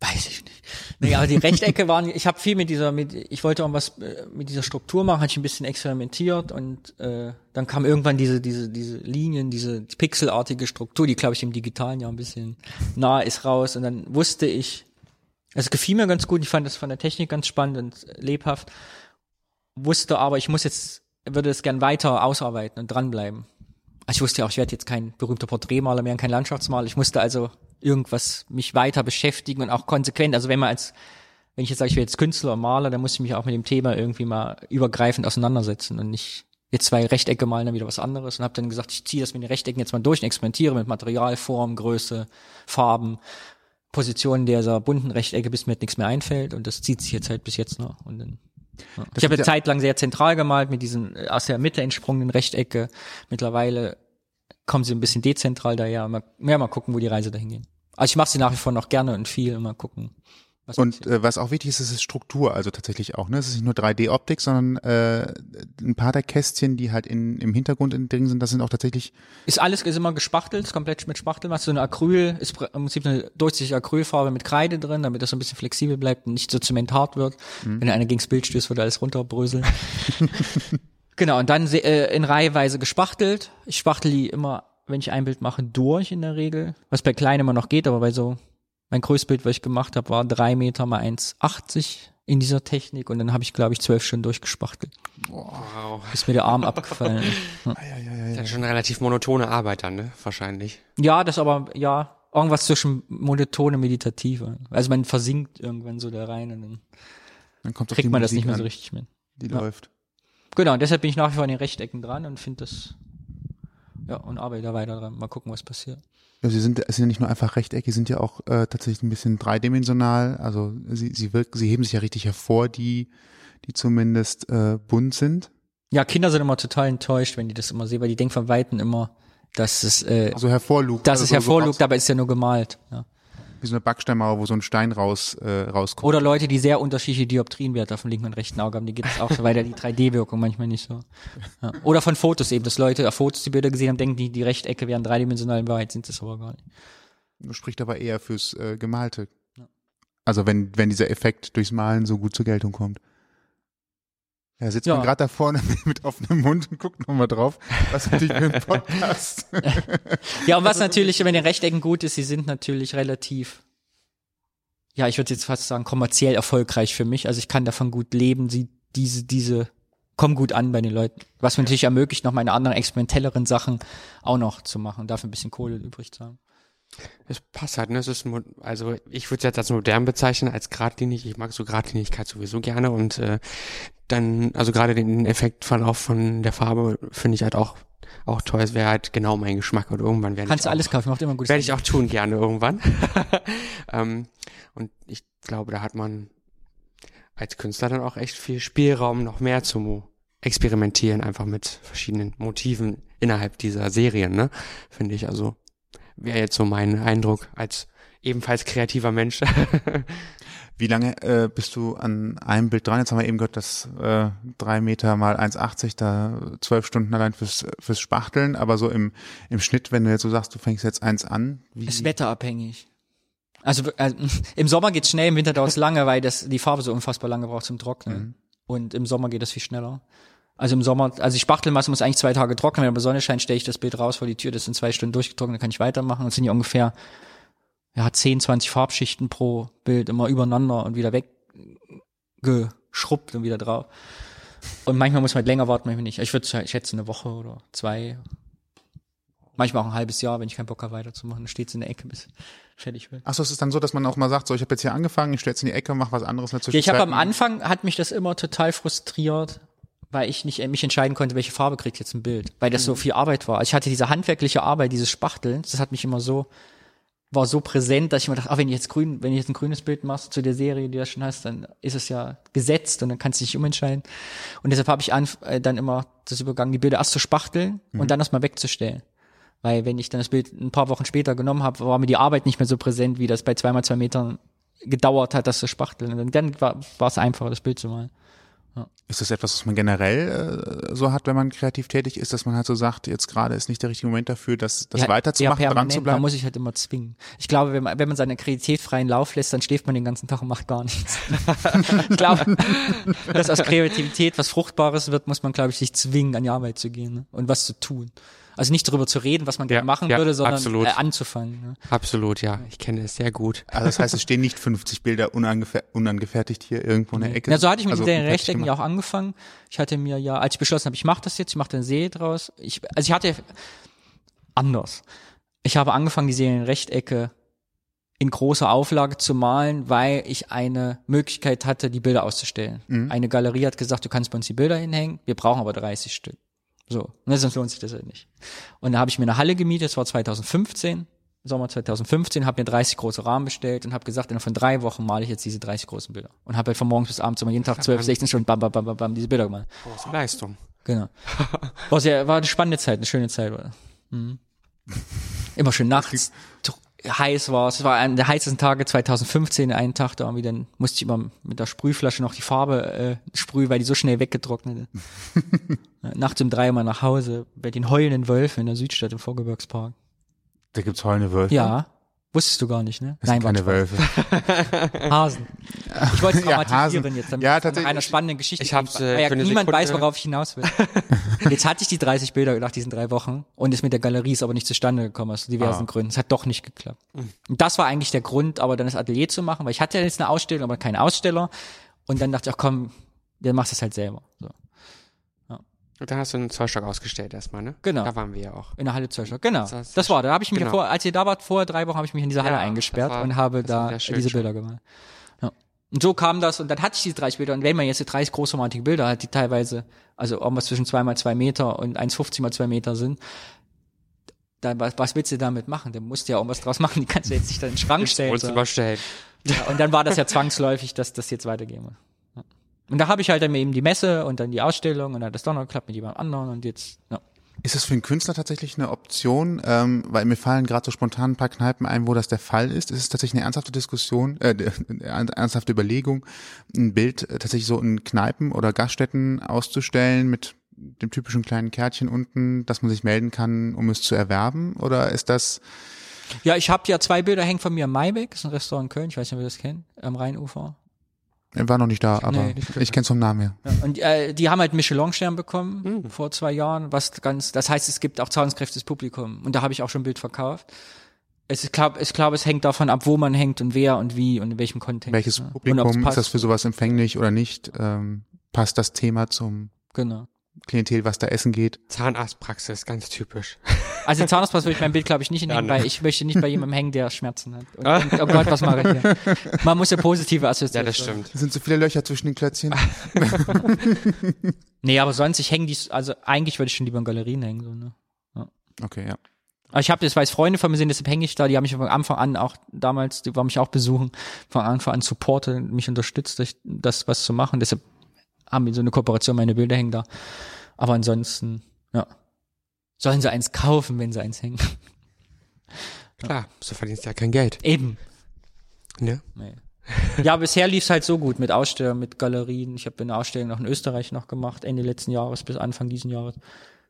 Weiß ich nicht. Nee, aber die Rechtecke waren, ich habe viel mit dieser, mit, ich wollte auch was äh, mit dieser Struktur machen, hatte ich ein bisschen experimentiert und äh, dann kam irgendwann diese, diese, diese Linien, diese pixelartige Struktur, die glaube ich im Digitalen ja ein bisschen nah ist raus und dann wusste ich, es gefiel mir ganz gut, ich fand das von der Technik ganz spannend und lebhaft, wusste aber, ich muss jetzt, würde es gern weiter ausarbeiten und dranbleiben. Ich wusste ja auch, ich werde jetzt kein berühmter Porträtmaler mehr, und kein Landschaftsmaler. Ich musste also irgendwas mich weiter beschäftigen und auch konsequent. Also wenn man als, wenn ich jetzt sage, ich werde jetzt Künstler und Maler, dann muss ich mich auch mit dem Thema irgendwie mal übergreifend auseinandersetzen und nicht jetzt zwei Rechtecke malen, dann wieder was anderes und habe dann gesagt, ich ziehe das mit den Rechtecken jetzt mal durch und experimentiere mit Material, Form, Größe, Farben, Positionen dieser bunten Rechtecke, bis mir jetzt nichts mehr einfällt und das zieht sich jetzt halt bis jetzt noch und dann ja. Ich habe eine ja- Zeit lang sehr zentral gemalt mit diesen äh, aus der Mitte entsprungenen Rechtecke. Mittlerweile kommen sie ein bisschen dezentral daher. Mal, ja, mal gucken, wo die Reise dahin geht. Also ich mache sie nach wie vor noch gerne und viel und mal gucken, was Und äh, was auch wichtig ist, ist, Struktur, also tatsächlich auch. Ne? Es ist nicht nur 3D-Optik, sondern äh, ein paar der Kästchen, die halt in, im Hintergrund in drin sind, das sind auch tatsächlich Ist alles ist immer gespachtelt, ist komplett mit Spachtel. Was so eine Acryl ist im Prinzip eine durchsichtige Acrylfarbe mit Kreide drin, damit das so ein bisschen flexibel bleibt und nicht so zementhart wird. Mhm. Wenn einer gegens Bild stößt, würde alles runterbröseln. genau, und dann äh, in Reiheweise gespachtelt. Ich spachtel die immer, wenn ich ein Bild mache, durch in der Regel. Was bei klein immer noch geht, aber bei so, mein größtes Bild, was ich gemacht habe, war drei Meter mal 1,80 in dieser Technik und dann habe ich, glaube ich, zwölf Stunden durchgespachtelt, Wow. bis mir der Arm abgefallen ist. Ja. Das ist ja schon eine relativ monotone Arbeit dann, ne? Wahrscheinlich. Ja, das aber, ja, irgendwas zwischen monotone meditative. Also man versinkt irgendwann so da rein und dann dann kommt kriegt man das Musik nicht mehr so richtig mit. die Ja. läuft. Genau, und deshalb bin ich nach wie vor an den Rechtecken dran und finde das, ja, und arbeite da weiter dran. Mal gucken, was passiert. Ja, sie sind, es sind ja nicht nur einfach Rechtecke, sie sind ja auch äh, tatsächlich ein bisschen dreidimensional. Also sie, sie wirken, sie heben sich ja richtig hervor, die, die zumindest äh, bunt sind. Ja, Kinder sind immer total enttäuscht, wenn die das immer sehen, weil die denken von Weitem immer, dass es, äh, Also hervorlugt. dass also es so- hervorlugt, so dabei ist ja nur gemalt. Ja. Wie so eine Backsteinmauer, wo so ein Stein raus, äh, rauskommt. Oder Leute, die sehr unterschiedliche Dioptrienwerte auf dem linken und rechten Auge haben, die gibt es auch, weil da die 3D-Wirkung manchmal nicht so. Ja. Oder von Fotos eben, dass Leute auf Fotos die Bilder gesehen haben, denken, die, die Rechtecke wären dreidimensional, in Wahrheit sind es aber gar nicht. Spricht aber eher fürs äh, Gemalte. Also wenn, wenn dieser Effekt durchs Malen so gut zur Geltung kommt. Ja, sitzt Ja. man gerade da vorne mit offenem Mund und guckt nochmal drauf. Was natürlich für ein Podcast. Ja, und was natürlich, wenn den Rechtecken gut ist, sie sind natürlich relativ, ja, ich würde jetzt fast sagen, kommerziell erfolgreich für mich. Also ich kann davon gut leben, sie, diese, diese, kommen gut an bei den Leuten. Was mir natürlich ermöglicht, noch meine anderen experimentelleren Sachen auch noch zu machen und dafür ein bisschen Kohle übrig zu haben. Es passt halt, ne? Es ist, also ich würde es jetzt als modern bezeichnen, als geradlinig. Ich mag so Geradlinigkeit sowieso gerne und äh, dann, also gerade den Effektverlauf von der Farbe finde ich halt auch auch toll. Es wäre halt genau mein Geschmack und irgendwann werde Kannst ich du auch, alles kaufen, macht immer gutes werde ich auch tun gerne irgendwann. ähm, und ich glaube, da hat man als Künstler dann auch echt viel Spielraum, noch mehr zu experimentieren, einfach mit verschiedenen Motiven innerhalb dieser Serien, ne? Finde ich also wäre jetzt so mein Eindruck als ebenfalls kreativer Mensch. Wie lange äh, bist du an einem Bild dran? Jetzt haben wir eben gehört, dass äh, drei Meter mal 1,80, da zwölf Stunden allein fürs, fürs Spachteln. Aber so im, im Schnitt, wenn du jetzt so sagst, du fängst jetzt eins an, wie, Ist wetterabhängig. Also äh, im Sommer geht's schnell, im Winter dauert's lange, weil das die Farbe so unfassbar lange braucht zum Trocknen. Und im Sommer geht das viel schneller. Also im Sommer, also die Spachtelmasse muss eigentlich zwei Tage trocknen, wenn aber Sonne scheint, stelle ich das Bild raus vor die Tür, das sind zwei Stunden durchgetrocknet, dann kann ich weitermachen. Und es sind ja ungefähr ja, 10, 20 Farbschichten pro Bild immer übereinander und wieder weggeschrubbt und wieder drauf. Und manchmal muss man halt länger warten, manchmal nicht. Ich würde schätzen eine Woche oder zwei. Manchmal auch ein halbes Jahr, wenn ich keinen Bock habe weiterzumachen. Dann steht's in der Ecke, bis fertig wird. Ach so, es ist dann so, dass man auch mal sagt, so, ich habe jetzt hier angefangen, ich stelle jetzt in die Ecke, mache was anderes in der Ja, ich habe am Anfang, hat mich das immer total frustriert, weil ich nicht äh, mich entscheiden konnte, welche Farbe kriegt jetzt ein Bild, weil das so viel Arbeit war. Also ich hatte diese handwerkliche Arbeit, dieses Spachteln, das hat mich immer so, war so präsent, dass ich mir dachte, ah, wenn ich jetzt grün, wenn ich jetzt ein grünes Bild machst zu der Serie, die du schon hast, dann ist es ja gesetzt und dann kannst du dich umentscheiden. Und deshalb habe ich an, äh, dann immer das übergangen, die Bilder erst zu spachteln und dann erstmal wegzustellen. Weil wenn ich dann das Bild ein paar Wochen später genommen habe, war mir die Arbeit nicht mehr so präsent, wie das bei zweimal zwei Metern gedauert hat, das zu spachteln. Und dann war, war es einfacher, das Bild zu malen. Ist das etwas, was man generell äh, so hat, wenn man kreativ tätig ist, dass man halt so sagt, jetzt gerade ist nicht der richtige Moment dafür, das, das weiterzumachen, dran permanent. zu Man bleiben? muss sich halt immer zwingen. Ich glaube, wenn man, wenn man seine Kreativität freien Lauf lässt, dann schläft man den ganzen Tag und macht gar nichts. ich glaube, dass aus Kreativität was Fruchtbares wird, muss man, glaube ich, sich zwingen, an die Arbeit zu gehen ne? und was zu tun. Also nicht darüber zu reden, was man Ja, gerne machen ja, würde, sondern absolut. äh, anzufangen. Ne? Absolut, ja. Ich kenne es sehr gut. Also das heißt, es stehen nicht 50 Bilder unangefer unangefertigt hier irgendwo in der Ecke. Ja, so hatte ich mit also den Rechtecken ja auch angefangen. Ich hatte mir ja, als ich beschlossen habe, ich mache das jetzt, ich mache eine Serie draus. Ich, also ich hatte anders. Ich habe angefangen, die Serienrechtecke in großer Auflage zu malen, weil ich eine Möglichkeit hatte, die Bilder auszustellen. Eine Galerie hat gesagt, du kannst bei uns die Bilder hinhängen, wir brauchen aber 30 Stück. So, ne, sonst lohnt sich das halt nicht. Und da habe ich mir eine Halle gemietet, das war 2015, Sommer 2015, habe mir 30 große Rahmen bestellt und habe gesagt, innerhalb von drei Wochen male ich jetzt diese 30 großen Bilder. Und habe halt von morgens bis abends immer jeden Tag 12, 16 Stunden bam, bam, bam, bam, bam, diese Bilder gemalt. Große Leistung. Genau. War sehr, war eine spannende Zeit, eine schöne Zeit. War. Mhm. Immer schön nachts. Heiß war. Es war einer der heißesten Tage 2015, einen Tag da irgendwie, dann musste ich immer mit der Sprühflasche noch die Farbe äh, sprühen, weil die so schnell weggetrocknet ist. Nachts um drei mal nach Hause bei den heulenden Wölfen in der Südstadt im Vorgebirgspark. Da gibt's heulende Wölfe. Ja. Wusstest du gar nicht, ne? Das sind keine Wölfe. Hasen. Ich wollte es Ja, dramatisieren Hasen. jetzt, damit Ja, es tatsächlich. einer spannenden Geschichte Ich hab's, äh, ja niemand Sekunde- weiß, worauf ich hinaus will. jetzt hatte ich die 30 Bilder nach diesen drei Wochen und ist mit der Galerie ist aber nicht zustande gekommen aus diversen Ah. Gründen. Es hat doch nicht geklappt. Und das war eigentlich der Grund, aber dann das Atelier zu machen, weil ich hatte ja jetzt eine Ausstellung, aber keinen Aussteller. Und dann dachte ich, ach komm, der macht das halt selber. So. Und dann hast du einen Zollstock ausgestellt erstmal, ne? Genau. Da waren wir ja auch. In der Halle Zürcher. Genau. Das Das, heißt, war, da habe ich mich genau. ja vor, als ihr da wart, vor drei Wochen habe ich mich in diese Halle Ja, eingesperrt das war- und habe das da diese schon. Bilder gemalt. Ja. Und so kam das und dann hatte ich diese 30 Bilder und wenn man jetzt so 30 großformatige Bilder hat, die teilweise, also irgendwas zwischen zwei mal zwei Meter und 1,50 mal zwei Meter sind, dann was, was willst du damit machen? Da musst du ja irgendwas draus machen, die kannst du jetzt nicht dann in den Schrank stellen. So. überstellen. Ja, und dann war das ja zwangsläufig, dass das jetzt weitergehen muss. Und da habe ich halt dann eben die Messe und dann die Ausstellung und dann hat das doch noch geklappt mit jemand anderem und jetzt, ja. Ist es für einen Künstler tatsächlich eine Option? Ähm, weil mir fallen gerade so spontan ein paar Kneipen ein, wo das der Fall ist. Ist es tatsächlich eine ernsthafte Diskussion, äh, eine ernsthafte Überlegung, ein Bild äh, tatsächlich so in Kneipen oder Gaststätten auszustellen mit dem typischen kleinen Kärtchen unten, dass man sich melden kann, um es zu erwerben? Oder ist das Ja, ich habe ja zwei Bilder hängen von mir am Maibeck, ist ein Restaurant in Köln, ich weiß nicht, ob ihr das kennt, am Rheinufer. Er war noch nicht da, aber Nee, nicht ich kenn's vom Namen her. Ja, und äh, die haben halt Michelin-Stern bekommen vor zwei Jahren, was ganz, das heißt, es gibt auch zahlungskräftiges Publikum. Und da habe ich auch schon ein Bild verkauft. Es ist, glaub, ich glaube, es hängt davon ab, wo man hängt und wer und wie und in welchem Kontext. Welches ne? Publikum ist passt. das für sowas empfänglich oder nicht? Ähm, passt das Thema zum Genau. Klientel, was da essen geht? Zahnarztpraxis, ganz typisch. Also Zahnarztpass würde ich mein Bild, glaube ich, nicht Ja, hinhängen, ne. weil ich möchte nicht bei jemandem hängen, der Schmerzen hat. Und, und, oh Gott, was mache ich hier? Man muss ja positive Ja, Assoziationen. das stimmt. Es sind so viele Löcher zwischen den Klötzchen. Nee, aber sonst, ich hänge die, also eigentlich würde ich schon lieber in Galerien hängen. So, ne? Okay, ja. Aber ich habe das, weil es Freunde von mir sind, deshalb hänge ich da, die haben mich von Anfang an auch damals, die waren mich auch besuchen, von Anfang an supportet, mich unterstützt, das was zu machen. Deshalb haben wir so eine Kooperation, meine Bilder hängen da. Aber ansonsten, ja. Sollen sie eins kaufen, wenn sie eins hängen? Klar, so verdienst du ja kein Geld. Eben. Ne? Nee. Ja, bisher lief's halt so gut mit Ausstellungen, mit Galerien. Ich habe eine Ausstellung noch in Österreich noch gemacht, Ende letzten Jahres bis Anfang diesen Jahres.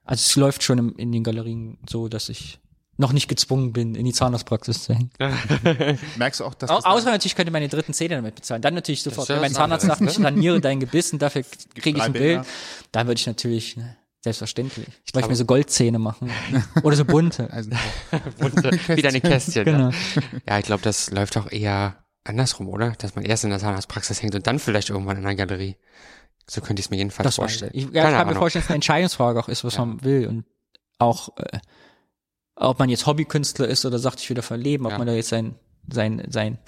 Also es läuft schon im, in den Galerien so, dass ich noch nicht gezwungen bin, in die Zahnarztpraxis zu hängen. Merkst du auch, dass Au das außer natürlich könnte meine dritten Zähne damit bezahlen. Dann natürlich sofort. ja Wenn mein Zahnarzt sagt, ich trainiere dein Gebiss und dafür kriege ich ein Bilder. Bild, dann würde ich natürlich, ne, selbstverständlich. Ich möchte mir so Goldzähne machen. Oder so bunte. also, Bunte, wie deine Kästchen. Genau. Ne? Ja, ich glaube, das läuft auch eher andersrum, oder? Dass man erst in der Zahnarztpraxis hängt und dann vielleicht irgendwann in einer Galerie. So könnte ich es mir jedenfalls Das vorstellen. ich. Ja, ich kann mir vorstellen, dass es eine Entscheidungsfrage auch ist, was Ja. man will. Und auch, äh, ob man jetzt Hobbykünstler ist oder sagt, ich will davon leben, ob Ja. man da jetzt sein, sein, sein,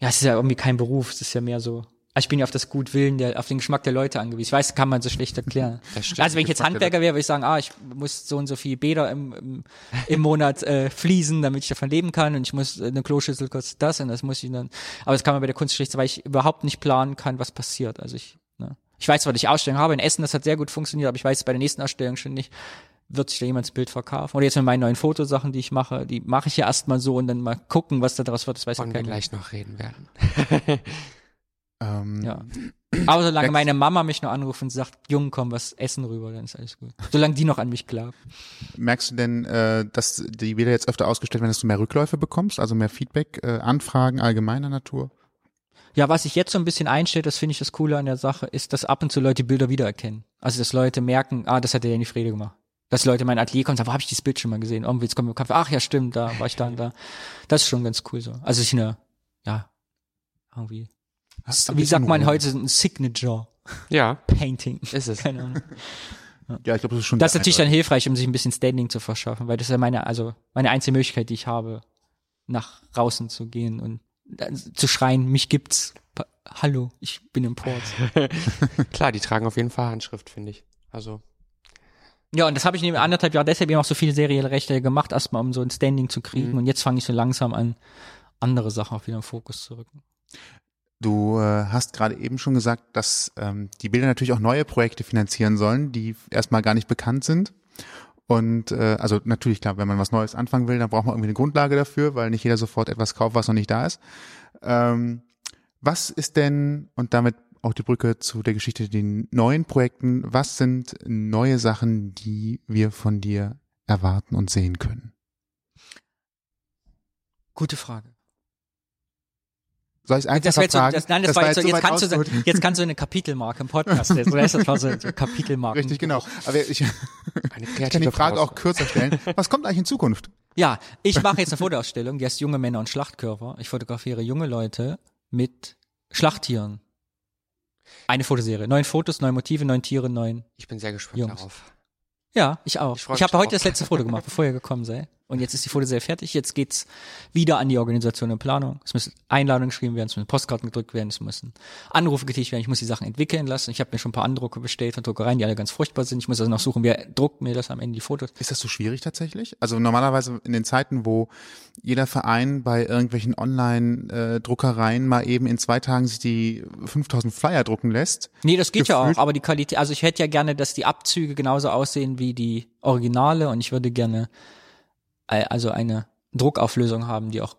ja, es ist ja irgendwie kein Beruf, es ist ja mehr so, also ich bin ja auf das Gutwillen, der, auf den Geschmack der Leute angewiesen. Ich weiß, kann man so schlecht erklären. Stimmt. Also wenn ich jetzt Handwerker wäre, würde ich sagen, ah, ich muss so und so viel Bäder im, im, im Monat äh, fließen, damit ich davon leben kann und ich muss äh, eine Kloschüssel kostet das und das muss ich dann. Aber das kann man bei der Kunst schlicht, weil ich überhaupt nicht planen kann, was passiert. Also ich, ne. ich weiß dass ich Ausstellungen habe in Essen, das hat sehr gut funktioniert, aber ich weiß bei der nächsten Ausstellung schon nicht, wird sich da jemand das Bild verkaufen. Oder jetzt mit meinen neuen Fotosachen, die ich mache, die mache ich ja erstmal so und dann mal gucken, was da draus wird. Das weiß ja Von wir keiner. gleich noch reden werden. ähm, Ja. Aber solange meine Mama mich noch anruft und sagt, Jung, komm, was essen rüber, dann ist alles gut. Solange die noch an mich glaubt. Merkst du denn, äh, dass die Bilder jetzt öfter ausgestellt werden, dass du mehr Rückläufe bekommst, also mehr Feedback, äh, Anfragen allgemeiner Natur? Ja, was sich jetzt so ein bisschen einstellt, das finde ich das Coole an der Sache, ist, dass ab und zu Leute die Bilder wiedererkennen. Also, dass Leute merken, ah, das hat der Jenny Frede gemacht. Dass Leute in mein Atelier kommen und sagen, wo habe ich dieses Bild schon mal gesehen? Irgendwie, jetzt kommen wir im Kaffee. Ach ja, stimmt, da war ich da und da. Das ist schon ganz cool so. Also, ich eine, ja, irgendwie. Wie sagt man heute, ein Signature Ja, Painting. ist es. Keine Ahnung. Ja, ich glaube, das ist schon. Das ist natürlich dann Eindruck. hilfreich, um sich ein bisschen Standing zu verschaffen, weil das ist ja meine, also meine einzige Möglichkeit, die ich habe, nach draußen zu gehen und äh, zu schreien, mich gibt's. Hallo, ich bin im Port. Klar, die tragen auf jeden Fall Handschrift, finde ich. Also, Ja, und das habe ich in anderthalb Jahren deshalb eben auch so viele serielle Rechte gemacht, erstmal um so ein Standing zu kriegen. Mhm. Und jetzt fange ich so langsam an, andere Sachen auch wieder im Fokus zu rücken. Du äh, hast gerade eben schon gesagt, dass ähm, die Bilder natürlich auch neue Projekte finanzieren sollen, die erstmal gar nicht bekannt sind. Und äh, also natürlich klar, wenn man was Neues anfangen will, dann braucht man irgendwie eine Grundlage dafür, weil nicht jeder sofort etwas kauft, was noch nicht da ist. Ähm, was ist denn, und damit auch die Brücke zu der Geschichte den neuen Projekten, was sind neue Sachen, die wir von dir erwarten und sehen können? Gute Frage. Soll ich einfach Das war jetzt so, fragen? das, nein, das, Das war jetzt so, jetzt kannst du, jetzt kannst du eine Kapitelmarke im Podcast setzen. Das war so, so Kapitelmarken. Richtig, genau. Aber ich, ich Eine kann die Frage auch kürzer stellen. Was kommt eigentlich in Zukunft? Ja, ich mache jetzt eine Fotoausstellung, die heißt Junge Männer und Schlachtkörper. Ich fotografiere junge Leute mit Schlachttieren. Eine Fotoserie. Neun Fotos, neun Motive, neun Tiere, neun. Ich bin sehr gespannt Jungs. darauf. Ja, ich auch. Ich Ich, habe heute das letzte Foto gemacht, bevor ihr gekommen seid. Und jetzt ist die Fotoserie fertig. Jetzt geht's wieder an die Organisation und Planung. Es müssen Einladungen geschrieben werden, es müssen Postkarten gedrückt werden, es müssen Anrufe getätigt werden. Ich muss die Sachen entwickeln lassen. Ich habe mir schon ein paar Andrucke bestellt von Druckereien, die alle ganz furchtbar sind. Ich muss also noch suchen, wer druckt mir das am Ende die Fotos. Ist das so schwierig tatsächlich? Also normalerweise in den Zeiten, wo jeder Verein bei irgendwelchen Online-Druckereien mal eben in zwei Tagen sich die 5000 Flyer drucken lässt. Nee, das geht ja auch, aber die Qualität, also ich hätte ja gerne, dass die Abzüge genauso aussehen wie die Originale und ich würde gerne äh, also eine Druckauflösung haben, die auch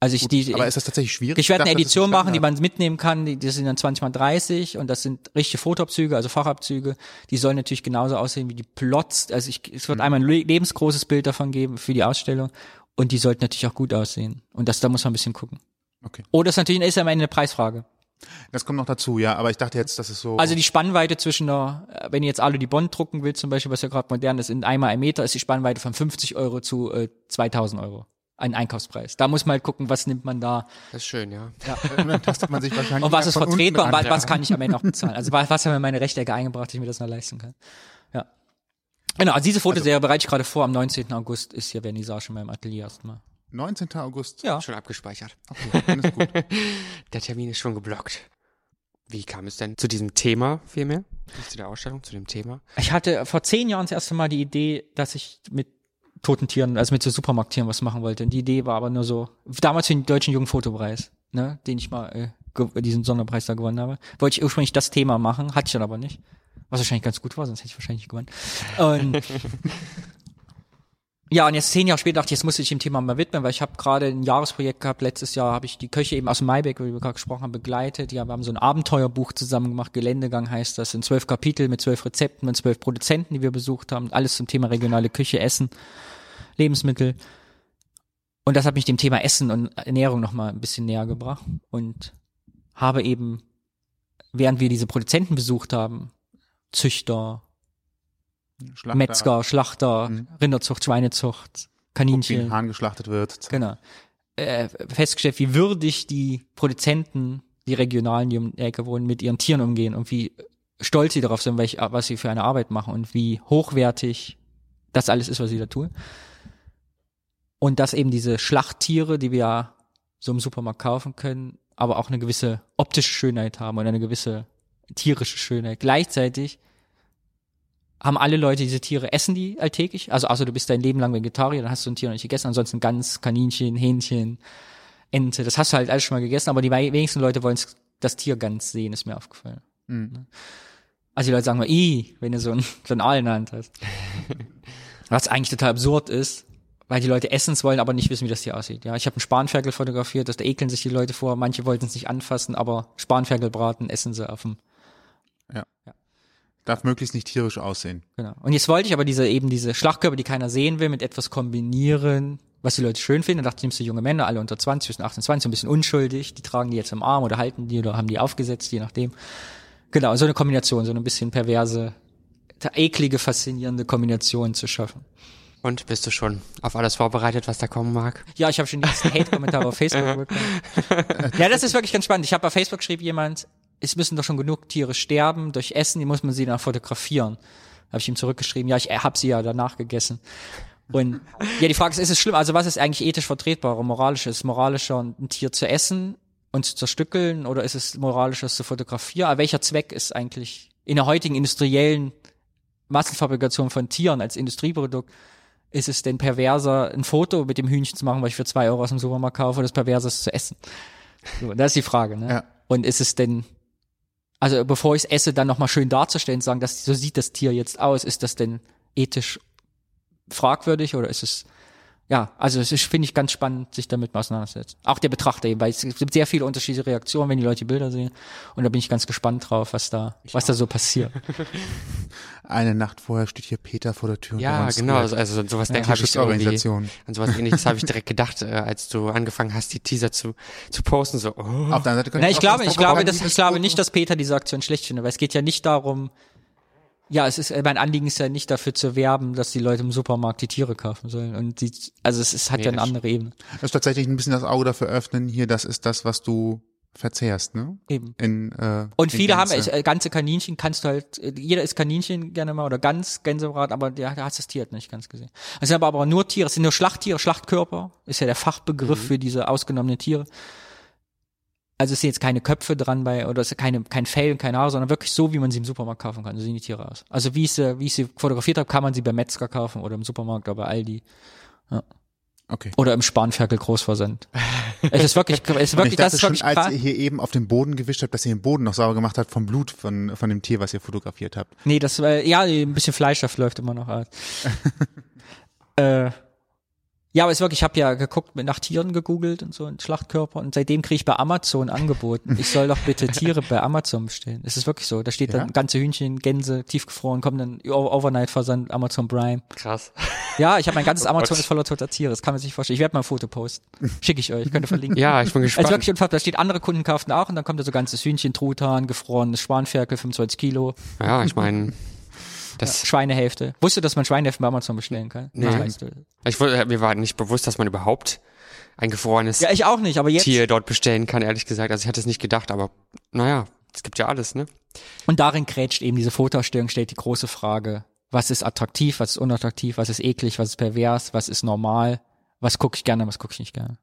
also ich die Aber ist das tatsächlich schwierig? ich werde eine ist Edition machen, die man mitnehmen kann, die, die sind dann 20 mal 30 und das sind richtige Fotoabzüge, also Fachabzüge, die sollen natürlich genauso aussehen wie die Plots, also ich, es Mhm. wird einmal ein le- lebensgroßes Bild davon geben für die Ausstellung und die sollten natürlich auch gut aussehen und das da muss man ein bisschen gucken. Okay. Oder es natürlich ist am Ende eine Preisfrage. Das kommt noch dazu, ja. Aber ich dachte jetzt, das ist so. Also die Spannweite zwischen der, äh, wenn ihr jetzt Alu die Bond drucken will, zum Beispiel, was ja gerade modern ist, in einmal ein Meter, ist die Spannweite von 50 Euro zu äh, 2000 Euro. Ein Einkaufspreis. Da muss man halt gucken, was nimmt man da Das ist schön, ja. Und dann tastet man sich wahrscheinlich und was ist vertretbar und was, was kann ich am Ende noch bezahlen. Also was, was haben mir meine Rechtecke eingebracht, dass ich mir das noch leisten kann. Ja. Genau, also diese Fotoserie bereite ich gerade vor. Am 19. August ist hier Vernissage in meinem Atelier erstmal. 19. August. Ja. Schon abgespeichert. Okay, dann ist gut. Der Termin ist schon geblockt. Wie kam es denn zu diesem Thema vielmehr? Nicht zu der Ausstellung, zu dem Thema? Ich hatte vor zehn Jahren das erste Mal die Idee, dass ich mit toten Tieren, also mit so Supermarkttieren was machen wollte. Und die Idee war aber nur so, damals für den deutschen Jugendfotopreis, ne, den ich mal, äh, diesen Sonderpreis da gewonnen habe, wollte ich ursprünglich das Thema machen, hatte ich dann aber nicht. Was wahrscheinlich ganz gut war, sonst hätte ich wahrscheinlich nicht gewonnen. Und ja, und jetzt zehn Jahre später dachte ich, jetzt muss ich dem Thema mal widmen, weil ich habe gerade ein Jahresprojekt gehabt. Letztes Jahr habe ich die Köche eben aus dem Maibeck, wie wir gerade gesprochen haben, begleitet. Ja, wir haben so ein Abenteuerbuch zusammen gemacht. Geländegang heißt das. In zwölf Kapitel mit zwölf Rezepten und zwölf Produzenten, die wir besucht haben. Alles zum Thema regionale Küche, Essen, Lebensmittel. Und das hat mich dem Thema Essen und Ernährung nochmal ein bisschen näher gebracht. Und habe eben, während wir diese Produzenten besucht haben, Züchter, Schlachter, Metzger, Schlachter, Mhm. Rinderzucht, Schweinezucht, guckt, wie Kaninchen. ein Hahn geschlachtet wird. Genau. Äh, festgestellt, wie würdig die Produzenten, die Regionalen, die um die Ecke wohnen, mit ihren Tieren umgehen und wie stolz sie darauf sind, welch, was sie für eine Arbeit machen und wie hochwertig das alles ist, was sie da tun. Und dass eben diese Schlachttiere, die wir ja so im Supermarkt kaufen können, aber auch eine gewisse optische Schönheit haben und eine gewisse tierische Schönheit. Gleichzeitig haben alle Leute diese Tiere, essen die alltäglich? Also außer du bist dein Leben lang Vegetarier, dann hast du ein Tier noch nicht gegessen, ansonsten Gans, Kaninchen, Hähnchen, Ente, das hast du halt alles schon mal gegessen, aber die wenigsten Leute wollen das Tier ganz sehen, ist mir aufgefallen. Mhm. Also die Leute sagen mal, i, wenn du so ein, so ein Aal in der Hand hast. Was eigentlich total absurd ist, weil die Leute essen es wollen, aber nicht wissen, wie das Tier aussieht. Ja, ich habe einen Spanferkel fotografiert, das da ekeln sich die Leute vor, manche wollten es nicht anfassen, aber Spanferkel braten essen sie auf dem Darf möglichst nicht tierisch aussehen. Genau. Und jetzt wollte ich aber diese eben diese Schlachtkörper, die keiner sehen will, mit etwas kombinieren, was die Leute schön finden. Da dachte ich, nimmst du junge Männer, alle unter 20, zwischen 18 und 20, so ein bisschen unschuldig, die tragen die jetzt im Arm oder halten die oder haben die aufgesetzt, je nachdem. Genau, so eine Kombination, so eine bisschen perverse, eklige, faszinierende Kombination zu schaffen. Und bist du schon auf alles vorbereitet, was da kommen mag? Ja, ich habe schon die ersten Hate-Kommentare auf Facebook bekommen. Ja, das ist wirklich ganz spannend. Ich habe bei Facebook geschrieben jemand, es müssen doch schon genug Tiere sterben durch Essen, die muss man sie dann fotografieren. Habe ich ihm zurückgeschrieben, ja, ich habe sie ja danach gegessen. Und ja, die Frage ist, ist es schlimm? Also was ist eigentlich ethisch vertretbar oder moralisch? Ist es moralischer, ein Tier zu essen und zu zerstückeln oder ist es moralischer, es zu fotografieren? Aber welcher Zweck ist eigentlich in der heutigen industriellen Massenfabrikation von Tieren als Industrieprodukt ist es denn perverser, ein Foto mit dem Hühnchen zu machen, was ich für zwei Euro aus dem Supermarkt kaufe, oder ist perverser, es zu essen? So, das ist die Frage, ne? Ja. Und ist es denn, also bevor ich es esse, dann nochmal schön darzustellen, sagen, dass so sieht das Tier jetzt aus, ist das denn ethisch fragwürdig oder ist es ja, also es ist, finde ich, ganz spannend, sich damit mal auseinanderzusetzen. Auch der Betrachter eben, weil es gibt sehr viele unterschiedliche Reaktionen, wenn die Leute die Bilder sehen. Und da bin ich ganz gespannt drauf, was da, was da so passiert. Eine Nacht vorher steht hier Peter vor der Tür. und Ja, genau, also, also sowas Ja, habe ich irgendwie, an sowas ähnliches habe ich direkt gedacht, äh, als du angefangen hast, die Teaser zu, zu posten, so, oh. Auf der anderen Seite könnte Na, ich auch glaube, was ich glaube, dass, ich glaube nicht, dass Peter diese Aktion schlecht findet, weil es geht ja nicht darum, ja, es ist, mein Anliegen ist ja nicht dafür zu werben, dass die Leute im Supermarkt die Tiere kaufen sollen. Und die, also es ist, hat Nee, ja eine andere Ebene. Das ist tatsächlich ein bisschen das Auge dafür öffnen. Hier, das ist das, was du verzehrst, ne? Eben. In, äh, Und viele haben, äh, ganze Kaninchen kannst du halt, äh, jeder isst Kaninchen gerne mal oder ganz Gänsebraten, aber der, der hat das Tier halt nicht ganz gesehen. Es sind aber, aber nur Tiere, es sind nur Schlachttiere, Schlachtkörper, ist ja der Fachbegriff für diese ausgenommenen Tiere. Also es sind jetzt keine Köpfe dran bei, oder es ist keine, kein Fell und keine Haare, sondern wirklich so, wie man sie im Supermarkt kaufen kann. So sehen die Tiere aus. Also wie ich sie, wie ich sie fotografiert habe, kann man sie beim Metzger kaufen oder im Supermarkt oder bei Aldi. Okay. Oder im Spanferkel Großversand. es ist wirklich, es ist wirklich, ich das ist schon, wirklich als krass. ihr hier eben auf den Boden gewischt habt, dass ihr den Boden noch sauber gemacht habt vom Blut von, von dem Tier, was ihr fotografiert habt. Nee, das war, ja, ein bisschen Fleischsaft läuft immer noch aus. äh, ja, aber es ist wirklich, ich habe ja geguckt, nach Tieren gegoogelt und so, und Schlachtkörper und seitdem kriege ich bei Amazon angeboten, ich soll doch bitte Tiere bei Amazon bestellen. Es ist wirklich so, da steht Ja? dann ganze Hühnchen, Gänse, tiefgefroren, kommen dann Overnight-Versand, Amazon Prime. krass. Ja, ich habe mein ganzes Oh Amazon Gott. ist voller toter Tiere, das kann man sich nicht vorstellen. Ich werde mal ein Foto posten. Schicke ich euch, könnt ihr verlinken. Ja, ich bin Es ist gespannt. wirklich unfassbar. Da steht, andere Kunden kauften auch und dann kommt da so ganzes Hühnchen, Truthahn, gefrorenes Spanferkel, 25 Kilo. ja, ich meine, das, Schweinehälfte. Wusstest du, dass man Schweinehälfte bei Amazon bestellen kann? Nee. Weißt du. ich, wusste- mir war nicht bewusst, dass man überhaupt ein gefrorenes Ja, ich auch nicht, aber jetzt. Tier dort bestellen kann, ehrlich gesagt. Also ich hatte es nicht gedacht, aber naja, es gibt ja alles, ne? Und darin grätscht eben diese Fotoerstellung, stellt die große Frage, was ist attraktiv, was ist unattraktiv, was ist eklig, was ist pervers, was ist normal, was gucke ich gerne, was gucke ich nicht gerne.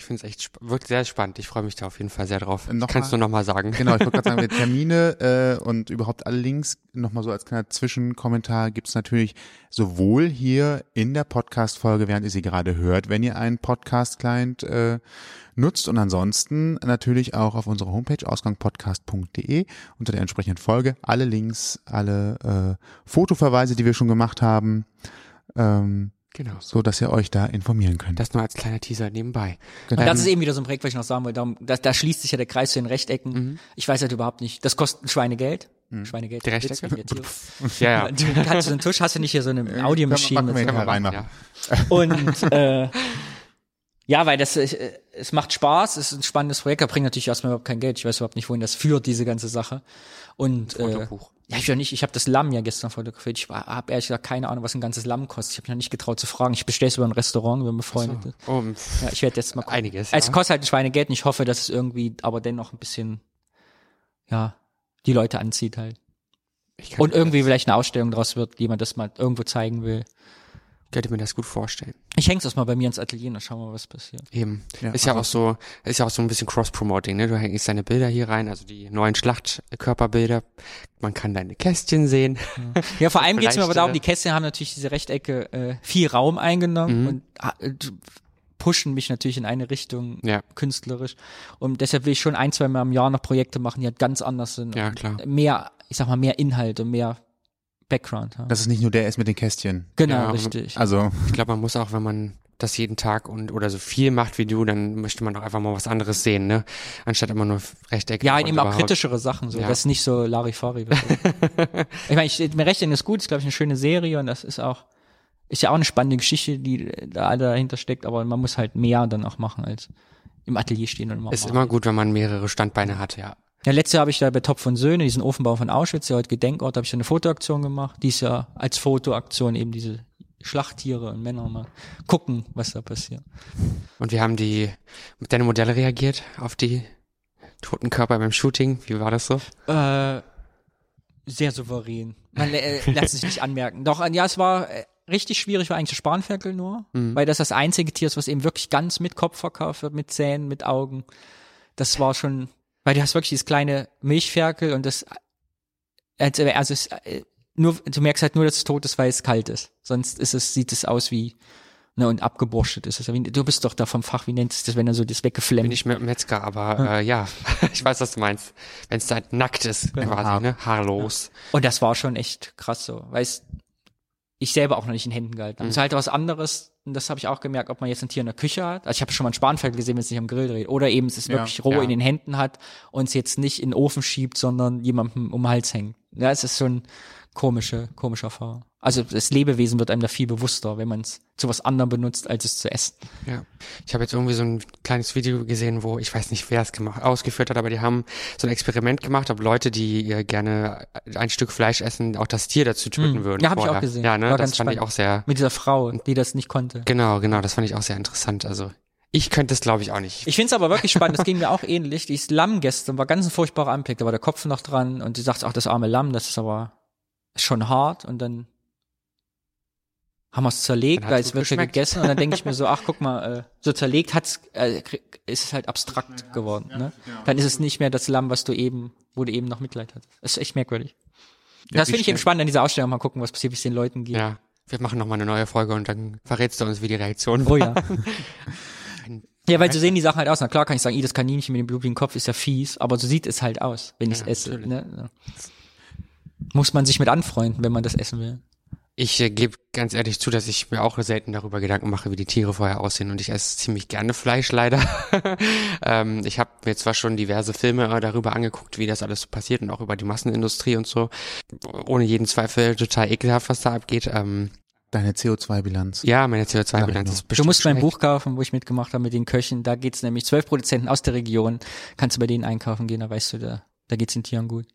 Ich finde es echt sp wirkt sehr spannend. Ich freue mich da auf jeden Fall sehr drauf. Noch Kannst mal- du noch mal sagen? Genau, ich wollte gerade sagen, die Termine äh, und überhaupt alle Links, nochmal so als kleiner Zwischenkommentar, gibt's natürlich sowohl hier in der Podcast-Folge, während ihr sie gerade hört, wenn ihr einen Podcast-Client äh, nutzt und ansonsten natürlich auch auf unserer Homepage ausgangpodcast.de unter der entsprechenden Folge alle Links, alle äh, Fotoverweise, die wir schon gemacht haben, ähm, Genau. so dass ihr euch da informieren könnt. Das nur als kleiner Teaser nebenbei. Genau. Und das ist eben wieder so ein Projekt, was ich noch sagen wollte, da, da schließt sich ja der Kreis zu den Rechtecken. Mhm. Ich weiß halt überhaupt nicht, das kostet ein Schweinegeld. Schweinegeld. Die Witz Rechtecke? Tiere. Ja, ja. Du kannst so einen Tisch, hast du nicht hier so eine Audiomaschine. wir mit so- hinterher reinmachen. Ja. Und äh, ja, weil das äh, es macht Spaß, es ist ein spannendes Projekt, da bringt natürlich erstmal überhaupt kein Geld. Ich weiß überhaupt nicht, wohin das führt, diese ganze Sache. Und äh, Fotobuch. Ja, ich ja nicht, ich habe das Lamm ja gestern fotografiert. Ich habe ehrlich gesagt keine Ahnung, was ein ganzes Lamm kostet. Ich habe mich noch nicht getraut zu fragen. Ich bestelle es über ein Restaurant, über befreundet. So. Oh, Ja, ich werde jetzt mal gucken. Einiges, Es ja. kostet halt ein Schweinegeld und ich hoffe, dass es irgendwie aber dennoch ein bisschen ja, die Leute anzieht halt. Und irgendwie das, vielleicht eine Ausstellung draus wird, die man das mal irgendwo zeigen will. Könnte mir das gut vorstellen. Ich häng's das mal bei mir ins Atelier und dann schauen wir mal, was passiert. Eben. Ja, ist ja also- auch so, ist ja auch so ein bisschen Cross-Promoting, ne? Du hängst deine Bilder hier rein, also die neuen Schlachtkörperbilder. Man kann deine Kästchen sehen. Ja, vor allem geht's mir aber darum, die Kästchen haben natürlich diese Rechtecke äh, viel Raum eingenommen Mhm. und äh, pushen mich natürlich in eine Richtung Ja. künstlerisch. Und deshalb will ich schon ein, zwei Mal im Jahr noch Projekte machen, die halt ganz anders sind. Ja, klar. Mehr, ich sag mal, mehr Inhalte, mehr Background haben. Dass es nicht nur der ist mit den Kästchen. genau, ja, richtig. Also Ich glaube, man muss auch, wenn man das jeden Tag und oder so viel macht wie du, dann möchte man doch einfach mal was anderes sehen, ne? Anstatt immer nur Rechtecke. ja, eben auch kritischere Sachen, so, Ja. das nicht so Larifari wird. ich meine, ich, mir Rechtecke ist gut, ist glaube ich eine schöne Serie und das ist auch, ist ja auch eine spannende Geschichte, die da dahinter steckt, aber man muss halt mehr dann auch machen als im Atelier stehen und immer Ist malen. immer gut, wenn man mehrere Standbeine hat, ja. Ja, letztes Jahr habe ich da bei Topf und Söhne, diesen Ofenbau von Auschwitz, der heute Gedenkort, habe ich eine Fotoaktion gemacht. Dies Jahr als Fotoaktion eben diese Schlachttiere und Männer mal gucken, was da passiert. Und wie haben die, deine Modelle reagiert auf die toten Körper beim Shooting? Wie war das so? Äh, sehr souverän. Man äh, lässt sich nicht anmerken. Doch, ja, es war äh, richtig schwierig, war eigentlich das Spanferkel nur, weil das das einzige Tier ist, was eben wirklich ganz mit Kopf verkauft wird, mit Zähnen, mit Augen. Das war schon, weil du hast wirklich dieses kleine Milchferkel und das, also, also es, äh, nur, du merkst halt nur, dass es tot ist, weil es kalt ist. Sonst ist es, sieht es aus wie, ne, und abgeborstet ist es. Du bist doch da vom Fach, wie nennt es das, wenn er so das Bin weggeflemmt ich mit Metzger, aber äh, ja, ich weiß, was du meinst. Wenn es halt nackt ist, quasi, ne? Haarlos. Und das war schon echt krass so, weil es, ich selber auch noch nicht in Händen gehalten habe. Das ist halt was anderes, und das habe ich auch gemerkt, ob man jetzt ein Tier in der Küche hat. Also ich habe schon mal ein Spanferkel gesehen, wenn es nicht am Grill dreht. Oder eben es ist Ja, wirklich roh ja. in den Händen hat und es jetzt nicht in den Ofen schiebt, sondern jemandem um den Hals hängt. Ja, es ist schon komische, komische Erfahrung. Also das Lebewesen wird einem da viel bewusster, wenn man es zu was anderem benutzt, als es zu essen. Ja. Ich habe jetzt irgendwie so ein kleines Video gesehen, wo ich weiß nicht, wer es gemacht, ausgeführt hat, aber die haben so ein Experiment gemacht, ob Leute, die äh, gerne ein Stück Fleisch essen, auch das Tier dazu töten Hm. würden. Ja, hab ich auch gesehen. Ja, ne, War das fand ich spannend. auch sehr, Mit dieser Frau, die das nicht konnte. genau, genau, das fand ich auch sehr interessant. Also ich könnte es, glaube ich, auch nicht. Ich finde es aber wirklich spannend, das ging mir auch ähnlich. Dieses Lamm gestern war ganz ein furchtbarer Anblick, da war der Kopf noch dran und sie sagt, ach, das arme Lamm, das ist aber schon hart und dann haben wir es zerlegt, weil es wird ja gegessen und dann denke ich mir so, ach guck mal, äh, so zerlegt hat's, äh, ist es halt abstrakt geworden. Ne? Dann ist es nicht mehr das Lamm, was du eben, wo du eben noch Mitleid hattest. Das ist echt merkwürdig. das wie finde ich eben spannend an dieser Ausstellung, mal gucken, was passiert, wie es den Leuten geht. Ja, wir machen noch mal eine neue Folge und dann verrätst du uns, wie die Reaktion Oh ja. Ja, weil so sehen die Sachen halt aus. Na klar kann ich sagen, i, das Kaninchen mit dem blutigen Kopf ist ja fies, aber so sieht es halt aus, wenn ich es Ja, esse. natürlich. Ne? Ja. Muss man sich mit anfreunden, wenn man das essen will. Ich äh, gebe ganz ehrlich zu, dass ich mir auch selten darüber Gedanken mache, wie die Tiere vorher aussehen. Und ich esse ziemlich gerne Fleisch, leider. ähm, ich habe mir zwar schon diverse Filme äh, darüber angeguckt, wie das alles so passiert und auch über die Massenindustrie und so. Ohne jeden Zweifel total ekelhaft, was da abgeht. Ähm, Deine CO2-Bilanz. ja, meine Sag CO2-Bilanz ich ist Du musst mein schlecht. Buch kaufen, wo ich mitgemacht habe mit den Köchen. Da geht's nämlich zwölf Produzenten aus der Region. Kannst du bei denen einkaufen gehen, da weißt du, da, da geht's den Tieren gut.